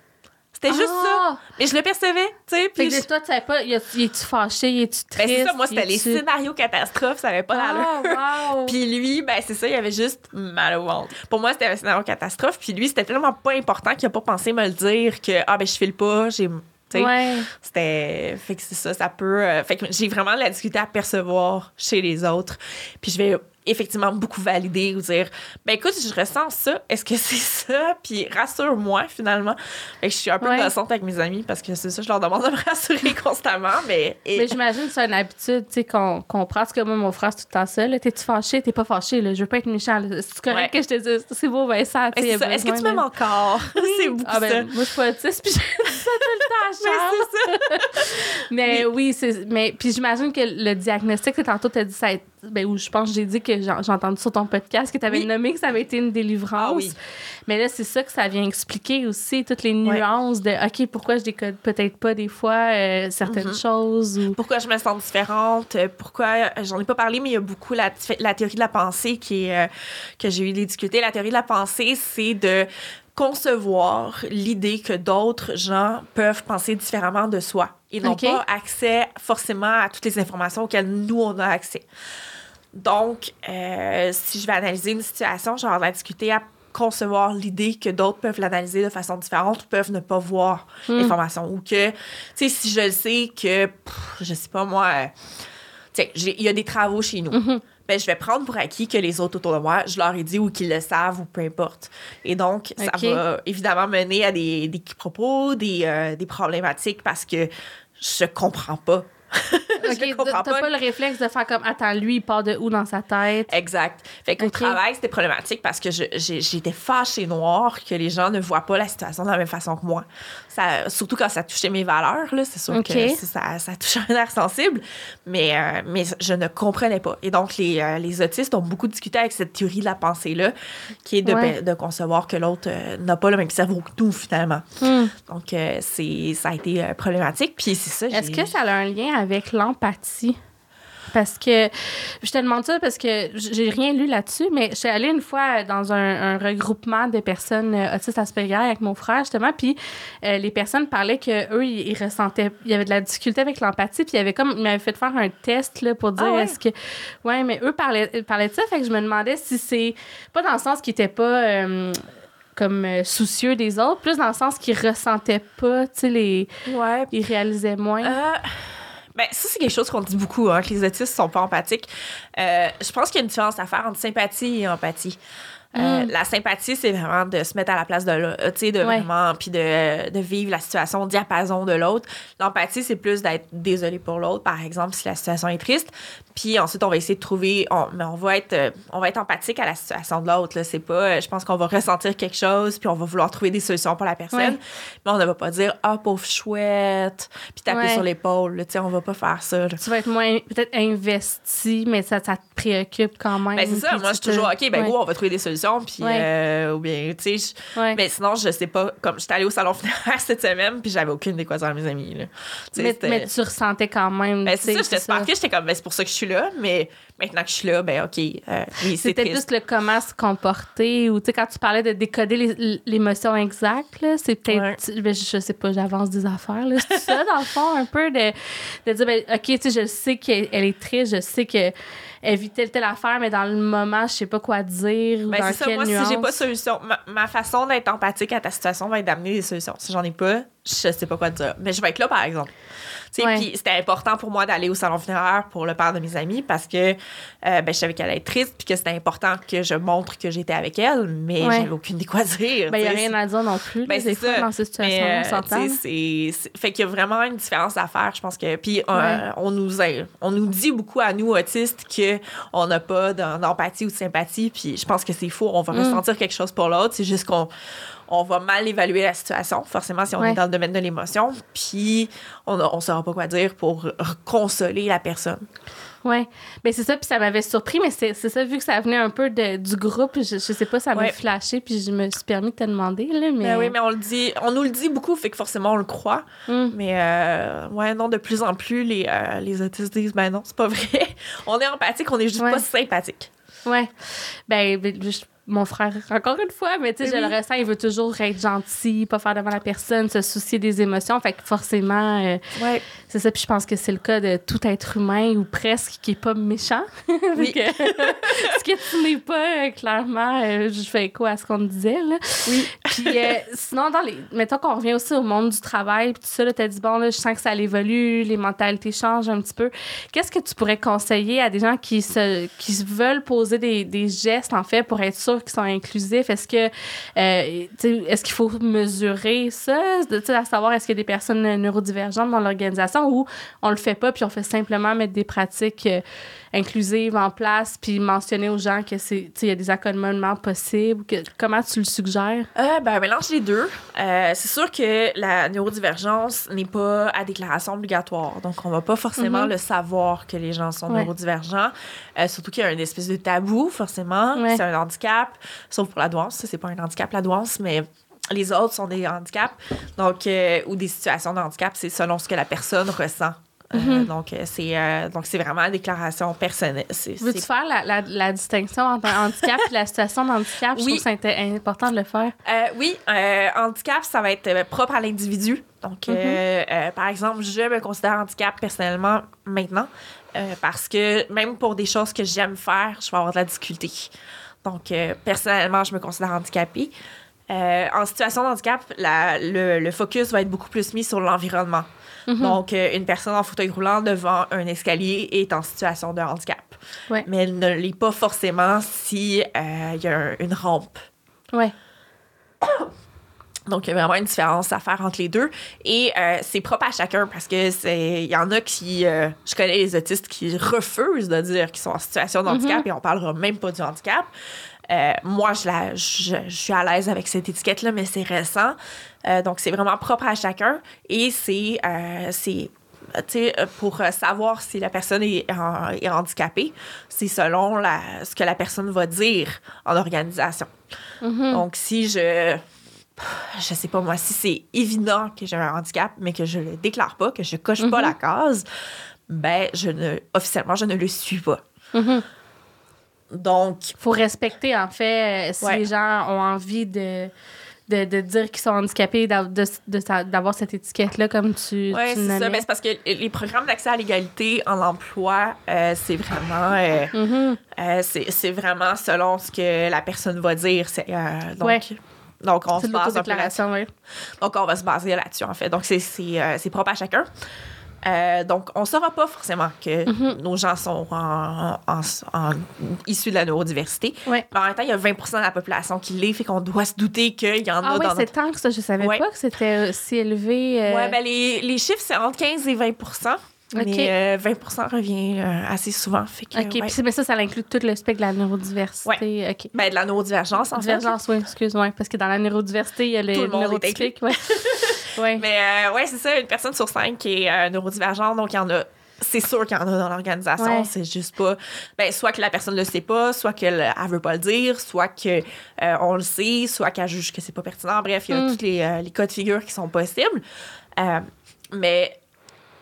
C'était juste ça. Ah! Mais je le percevais, tu sais. Puis je- toi, tu savais pas, es-tu fâché, es-tu ben, triste? c'est ça, moi, c'était les scénarios catastrophes, ça avait pas d'allure. Ah, wow! Puis lui, ben c'est ça, il avait juste mal au ventre. Pour moi, c'était un scénario catastrophe. Puis lui, c'était tellement pas important qu'il a pas pensé me le dire que ah ben je file pas, j'ai ouais. c'était fait que c'est ça, ça peut euh, fait que j'ai vraiment de la difficulté à percevoir chez les autres. Puis je vais effectivement beaucoup valider ou dire ben écoute, je ressens ça, est-ce que c'est ça? Puis rassure-moi finalement. Je suis un peu Ouais. innocente avec mes amis parce que c'est ça, je leur demande de me rassurer constamment, mais et- Mais j'imagine que c'est une habitude, tu sais, qu'on qu'on prend. Parce que moi, mon frère, c'est tout le temps ça. là. T'es-tu fâché? T'es pas fâché, là. Je veux pas être méchant. C'est correct Ouais. que je te dise. C'est beau, Vincent. tu Ben, c'est. Est-ce que tu m'aimes encore? c'est beaucoup Ah ben, ça. moi, je suis pas autiste, puis je ça tout le temps Charles. Mais c'est. Mais oui, c'est. Mais puis j'imagine que le diagnostic que tantôt t'as dit ça. Ben ou je pense que j'ai dit que j'ai j'ai entendu sur ton podcast que t'avais Oui. nommé que ça avait été une délivrance? Ah oui. Mais là c'est ça que ça vient expliquer aussi toutes les nuances de ok pourquoi je décode peut-être pas des fois euh, certaines Mhm. choses ou. pourquoi je me sens différente, euh, pourquoi euh, j'en ai pas parlé, mais il y a beaucoup la, la théorie de la pensée qui est, euh, que j'ai eu des difficultés. La théorie de la pensée, c'est de concevoir l'idée que d'autres gens peuvent penser différemment de soi et n'ont Ok. pas accès forcément à toutes les informations auxquelles nous on a accès. Donc, euh, si je vais analyser une situation, je vais difficulté à concevoir l'idée que d'autres peuvent l'analyser de façon différente ou peuvent ne pas voir Hmm. l'information. Ou que, tu sais, si je le sais que, pff, je sais pas moi, euh, tu sais, il y a des travaux chez nous. Mhm. Ben, je vais prendre pour acquis que les autres autour de moi, je leur ai dit ou qu'ils le savent ou peu importe. Et donc, ça va évidemment mener à des, des propos, des, euh, des problématiques parce que je comprends pas. Ok, je comprends t'as pas. pas le réflexe de faire comme attends lui il part de où dans sa tête? Exact. Fait qu'au travail, c'était problématique parce que j'étais fâchée noire que les gens ne voient pas la situation de la même façon que moi. Ça, surtout quand ça touchait mes valeurs, là, c'est sûr que ça, ça, touche un air sensible, mais, euh, mais je ne comprenais pas. Et donc, les, euh, les autistes ont beaucoup discuté avec cette théorie de la pensée-là, qui est de, Ouais. de concevoir que l'autre euh, n'a pas le même cerveau que nous, finalement. Hmm. Donc, c'est ça a été problématique. Puis c'est ça. Est-ce que ça a un lien avec l'empathie? Parce que je te demande ça parce que j'ai rien lu là-dessus, mais je suis allée une fois dans un, un regroupement de personnes euh, autistes Asperger avec mon frère, justement, puis euh, les personnes parlaient que eux ils, ils ressentaient, il y avait de la difficulté avec l'empathie, puis il avait comme, ils m'avaient fait faire un test là, pour dire Ah ouais? est-ce que. Ouais, mais eux parlaient, parlaient de ça, fait que je me demandais si c'est. Pas dans le sens qu'ils étaient pas. euh, comme euh, soucieux des autres, plus dans le sens qu'ils ressentaient pas, tu sais, les, Ouais, ils réalisaient moins. Ben, ça, c'est quelque chose qu'on dit beaucoup, hein, que les autistes sont pas empathiques. Euh, je pense qu'il y a une différence à faire entre sympathie et empathie. Euh, Mm. La sympathie, c'est vraiment de se mettre à la place de l'autre, tu sais, de Ouais. vraiment, puis de, de vivre la situation au diapason de l'autre. L'empathie, c'est plus d'être désolé pour l'autre, par exemple, si la situation est triste. Puis ensuite, on va essayer de trouver, on, mais on va être, euh, on va être empathique à la situation de l'autre. C'est pas, euh, je pense qu'on va ressentir quelque chose, puis on va vouloir trouver des solutions pour la personne. Ouais. Mais on ne va pas dire, ah, pauvre chouette, puis taper Ouais. sur l'épaule. Tu sais, on va pas faire ça. là. tu vas être moins peut-être investi, mais ça, ça te préoccupe quand même. Ben, c'est ça. Moi, je suis toujours, OK, ben, go, on va trouver des solutions. Puis, Ouais. euh, ou bien, tu sais, Ouais. mais sinon, je sais pas. Comme, j'étais allée au salon funéraire cette semaine, puis j'avais aucune équation à mes amis. Là. Mais, tu ressentais quand même. Ben, c'est ça, j'étais. J'étais comme, ben, c'est pour ça que je suis là. Mais maintenant que je suis là, ben, OK, euh, C'était plus le comment se comporter ou tu sais quand tu parlais de décoder l'émotion exacte c'est peut-être ben, je, sais pas, j'avance des affaires là, c'est ça dans le fond un peu de, de dire ben, OK, tu sais je sais qu'elle elle est triste, je sais que elle vit telle telle affaire mais dans le moment, je sais pas quoi dire Ben, dans c'est ça. quelle Moi, nuance. si j'ai pas de solution, ma, ma façon d'être empathique à ta situation va être d'amener des solutions. Si j'en ai pas, je sais pas quoi te dire. Mais je vais être là, par exemple. Ouais. Puis c'était important pour moi d'aller au salon funéraire pour le père de mes amis parce que euh, ben, je savais qu'elle allait être triste puis que c'était important que je montre que j'étais avec elle, mais Ouais. j'avais aucune idée quoi dire. ben il a rien à dire non plus Ben, c'est ça. dans ces situations, Mais, on c'est- fait qu'il y a vraiment une différence à faire, je pense que. Puis euh, Ouais. on nous on nous dit beaucoup à nous autistes que on n'a pas d'empathie ou de sympathie. Puis je pense que c'est faux. On va Mm. ressentir quelque chose pour l'autre. C'est juste qu'on on va mal évaluer la situation, forcément, si on Ouais. est dans le domaine de l'émotion, puis on ne saura pas quoi dire pour consoler la personne. Ouais. Ben c'est ça, puis ça m'avait surpris, mais c'est ça, vu que ça venait un peu de, du groupe, je, je sais pas, ça m'a Ouais. flashé, puis je me suis permis de te demander, là, mais... Ben oui, mais on le dit, on nous le dit beaucoup, fait que forcément on le croit. Hum. Mais euh, ouais, non, de plus en plus, les, euh, les autistes disent, ben non, c'est pas vrai. on est empathique, on est juste Ouais. pas sympathique. Ouais. Ben, ben, je- mon frère, encore une fois, mais tu sais, je Oui. le ressens, il veut toujours être gentil, pas faire devant la personne, se soucier des émotions. Fait que forcément, euh, Ouais. C'est ça. Puis je pense que c'est le cas de tout être humain ou presque qui est pas méchant. Oui. Que, ce que tu n'es pas, euh, clairement, euh, je fais écho à ce qu'on disait, là. Oui. Puis euh, sinon, dans les, mettons qu'on revient aussi au monde du travail, puis tout ça, là, t'as dit, bon, là, je sens que ça évolue, les mentalités changent un petit peu. Qu'est-ce que tu pourrais conseiller à des gens qui se, qui veulent poser des, des gestes, en fait, pour être sûr qu'ils sont inclusifs? Est-ce que, euh, tu est-ce qu'il faut mesurer ça? Tu à savoir, est-ce qu'il y a des personnes neurodivergentes dans l'organisation? Ou on le fait pas, puis on fait simplement mettre des pratiques euh, inclusives en place, puis mentionner aux gens que c'est, il y a des accommodements possibles? Que, comment tu le suggères? Euh, ben, mélange les deux. Euh, c'est sûr que la neurodivergence n'est pas à déclaration obligatoire. Donc, on va pas forcément Mhm. le savoir que les gens sont Ouais. neurodivergents. Surtout qu'il y a une espèce de tabou, forcément. Ouais. C'est un handicap. Sauf pour la douance. Ça, c'est pas un handicap, la douance, mais les autres sont des handicaps. Donc, euh, ou des situations de handicap, c'est selon ce que la personne ressent. Euh, Mhm. donc, euh, c'est euh, donc c'est vraiment une déclaration personnelle. Veux-tu faire la, la, la distinction entre handicap et la situation de handicap? Je Oui. trouve que inté- important de le faire. Euh, oui, handicap, ça va être propre à l'individu. Donc, euh, par exemple, je me considère handicap personnellement maintenant parce que même pour des choses que j'aime faire, je vais avoir de la difficulté. Donc, personnellement, je me considère handicapée. Euh, en situation de handicap, la- le, le focus va être beaucoup plus mis sur l'environnement. Mhm. Donc, euh, une personne en fauteuil roulant devant un escalier est en situation de handicap. Ouais. Mais elle ne l'est pas forcément si euh, y a un- une rampe. Ouais. Donc, il y a vraiment une différence à faire entre les deux. Et euh, c'est propre à chacun parce que c'est il y en a qui. euh, je connais les autistes qui refusent de dire qu'ils sont en situation de handicap et on parlera même pas du handicap. Euh, moi, je, la, je, je suis à l'aise avec cette étiquette-là, mais c'est récent. Euh, donc, c'est vraiment propre à chacun. Et c'est. euh, c'est pour savoir si la personne est, en- est handicapée, c'est selon la, ce que la personne va dire en organisation. Mhm. Donc, si je. Je sais pas moi, si c'est évident que j'ai un handicap, mais que je le déclare pas, que je coche pas Mhm. la case, ben, je ne, officiellement, je ne le suis pas. Mhm. Donc, faut respecter, en fait, euh, si Ouais. les gens ont envie de, de, de dire qu'ils sont handicapés, de- de d'avoir cette étiquette-là, comme tu, tu c'est ça. Ben, c'est parce que les programmes d'accès à l'égalité en emploi, euh, c'est vraiment. euh, Mhm. euh, c'est vraiment selon ce que la personne va dire. Donc, Ouais. donc, on se base un peu oui. Donc, on va se baser là-dessus, en fait. Donc, c'est propre à chacun. Euh, donc, on ne saura pas forcément que Mhm. nos gens sont en, en- en- issus de la neurodiversité. Ouais. Mais en même temps, il y a 20% de la population qui l'est, fait qu'on doit se douter qu'il y en Ah a oui, dans c'est notre... tant que ça. Je savais Ouais. pas que c'était si élevé. euh, Ouais, ben les, les chiffres, c'est entre 15 et 20 Ok. Mais euh, 20 revient euh, assez souvent. Fait que, OK, ouais. puis ça, ça inclut tout le spectre de la neurodiversité. OK. Ben, de la neurodivergence, en fait. Divergence, oui, excuse-moi. Parce que dans la neurodiversité, il y a le Tout le monde est neurotypique. Ouais. ouais. Mais euh, ouais, c'est ça, une personne sur cinq qui est euh, neurodivergente, donc il y en a. C'est sûr qu'il y en a dans l'organisation. Ouais. C'est juste pas. Ben, soit que la personne ne le sait pas, soit qu'elle elle veut pas le dire, soit que euh, on le sait, soit qu'elle juge que c'est pas pertinent. Bref, il y a Mm. tous les, euh, les cas de figure qui sont possibles. Euh, mais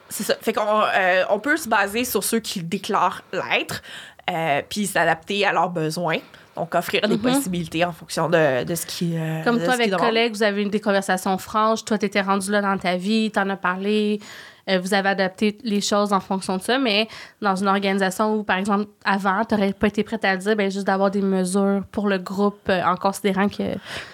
c'est ça. Fait qu'on euh, on peut se baser sur ceux qui déclarent l'être, euh, puis s'adapter à leurs besoins. Donc, offrir des Mhm. possibilités en fonction de, de ce qui. euh, Comme de toi, qu'ils avec collègues, vous avez eu des conversations franches. Toi, tu étais rendu là dans ta vie, tu en as parlé. Euh, vous avez adapté les choses en fonction de ça. Mais dans une organisation où, par exemple, avant, tu n'aurais pas été prête à le dire, ben, juste d'avoir des mesures pour le groupe euh, en considérant que.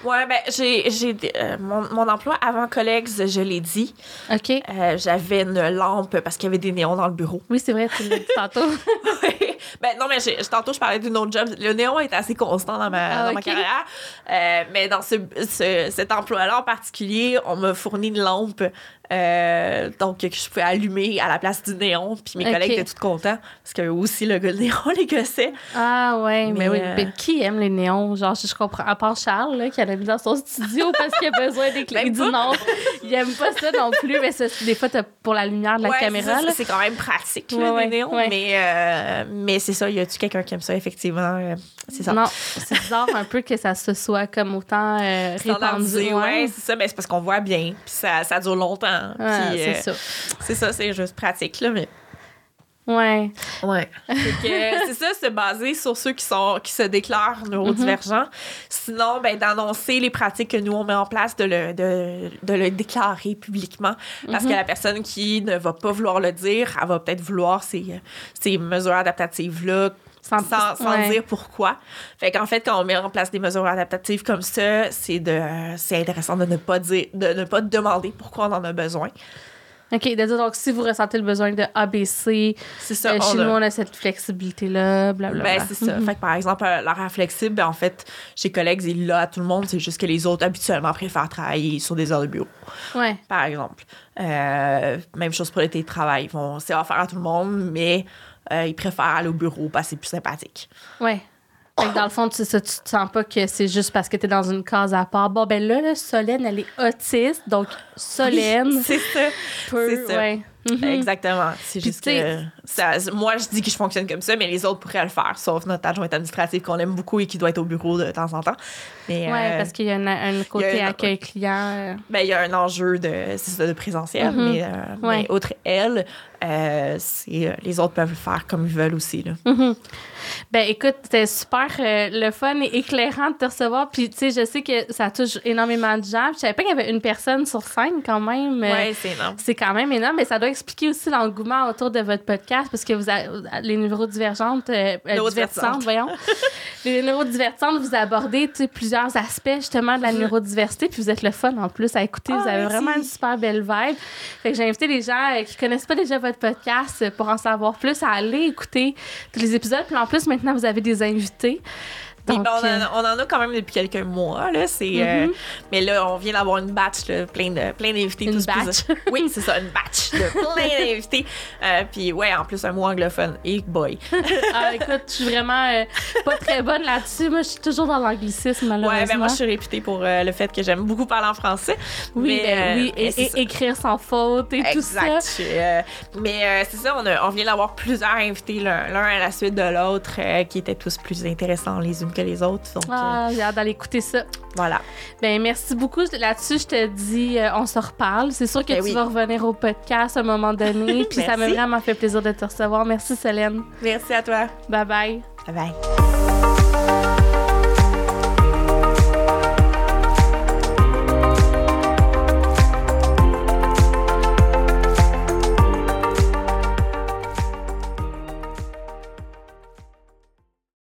Ouais, ben, j'ai. j'ai euh, mon, mon emploi avant collègues, je l'ai dit. OK. J'avais une lampe parce qu'il y avait des néons dans le bureau. Oui, c'est vrai, tu l'as dit tantôt. ben non, mais j'ai- tantôt, je parlais d'une autre job. Le néon est assez constant dans ma, Ah, dans ma carrière. Euh, mais dans ce, ce- cet emploi-là en particulier, on m'a fourni une lampe Euh, donc, que je pouvais allumer à la place du néon. Puis mes collègues étaient tous contents parce qu'eux aussi, le de néon les gossait. Ah ouais, mais, Mais, oui. euh, Mais qui aime les néons? Genre, je, je comprends. À part Charles, là, qui en a mis dans son studio parce qu'il a besoin dit pas. non, il aime pas ça non plus. Mais ça, des fois, pour la lumière de la Ouais, caméra. c'est quand même pratique, Ouais, les néons. euh, mais c'est ça, y a-tu quelqu'un qui aime ça, effectivement? euh, c'est ça. Non, c'est bizarre un peu que ça se soit comme autant euh, répandu. Ouais, c'est ça, mais c'est parce qu'on voit bien, puis ça, ça dure longtemps. Ouais, c'est euh, ça. c'est ça, c'est juste pratique, là, mais... Ouais. Ouais. c'est ça, se baser sur ceux qui sont qui se déclarent neurodivergents. Sinon, ben d'annoncer les pratiques que nous on met en place, de le de, de le déclarer publiquement, parce que la personne qui ne va pas vouloir le dire, elle va peut-être vouloir ces, ces mesures adaptatives là. Sans- Sans, sans ouais. dire pourquoi. Fait qu'en fait, quand on met en place des mesures adaptatives comme ça, c'est de c'est intéressant de ne pas dire, de ne pas demander pourquoi on en a besoin. OK, de dire, donc, si vous ressentez le besoin de ABC, C'est ça. euh, chez a- nous, on a cette flexibilité-là, blablabla. Ben, c'est ça. Mhm. Fait que, par exemple, euh, l'horaire flexible, ben, en fait, chez collègues, il là à tout le monde. C'est juste que les autres, habituellement, préfèrent travailler sur des heures de bureau, Ouais. par exemple. Euh, même chose pour le télétravail. Ils vont- C'est offert à tout le monde, mais euh, ils préfèrent aller au bureau parce que c'est plus sympathique. Ouais. Fait que dans le fond, tu, ça, tu te sens pas que c'est juste parce que t'es dans une case à part. Bon, ben là, là, Solène, elle est autiste, donc Solène c'est ça. peut. c'est ça. Ouais. Mhm. Exactement. C'est juste tu que ça- moi, je dis que je fonctionne comme ça, mais les autres pourraient le faire, sauf notre adjointe administrative qu'on aime beaucoup et qui doit être au bureau de temps en temps. Ouais, euh, parce qu'il y a un, un côté un- accueil client. euh. Ben, il y a un enjeu de, ça, de présentiel, Mhm. mais, euh, Ouais. mais outre elle, euh, c'est, euh, les autres peuvent le faire comme ils veulent aussi. Là. Mhm. Ben écoute, c'était super euh, le fun et éclairant de te recevoir. Puis tu sais, je sais que ça touche énormément de gens. Puis, Je savais pas qu'il y avait une personne sur scène quand même. Euh, Ouais, c'est énorme. C'est quand même énorme, mais ça doit expliquer aussi l'engouement autour de votre podcast parce que vous avez les neurodivergentes, euh, euh, divertissantes, voyons. les neurodivertissantes, vous abordez plusieurs aspects justement de la neurodiversité, puis vous êtes le fun en plus à écouter. Ah, vous avez merci. vraiment une super belle vibe. Fait que j'ai invité les gens euh, qui connaissent pas déjà votre podcast pour en savoir plus à aller écouter tous les épisodes. Puis en plus, maintenant, vous avez des invités. Puis, Donc, ben, on, en euh, a, on en a quand même depuis quelques mois. Là, c'est, euh, Mhm. mais là, on vient d'avoir une batch, là, plein, de, plein d'invités. Une tous plus- batch. oui, c'est ça, une batch de plein d'invités. Euh, puis ouais, en plus, un mot anglophone. Et boy. ah, écoute, je suis vraiment euh, pas très bonne là-dessus. Moi, je suis toujours dans l'anglicisme, malheureusement. Ouais, ben moi, je suis réputée pour le fait que j'aime beaucoup parler en français. Oui, mais, ben oui, mais et, écrire sans faute et tout ça. Exact. Mais c'est ça, on, a- on vient d'avoir plusieurs invités, l'un à la suite de l'autre, qui étaient tous plus intéressants les unes que les autres. Donc, euh, Ah, j'ai hâte d'aller écouter ça. voilà. Ben merci beaucoup. Là-dessus, je te dis, euh, on se reparle. C'est sûr que Ben tu oui. vas revenir au podcast à un moment donné. Puis ça m'a vraiment fait plaisir de te recevoir. Merci, Solène. Merci à toi. Bye bye. Bye bye.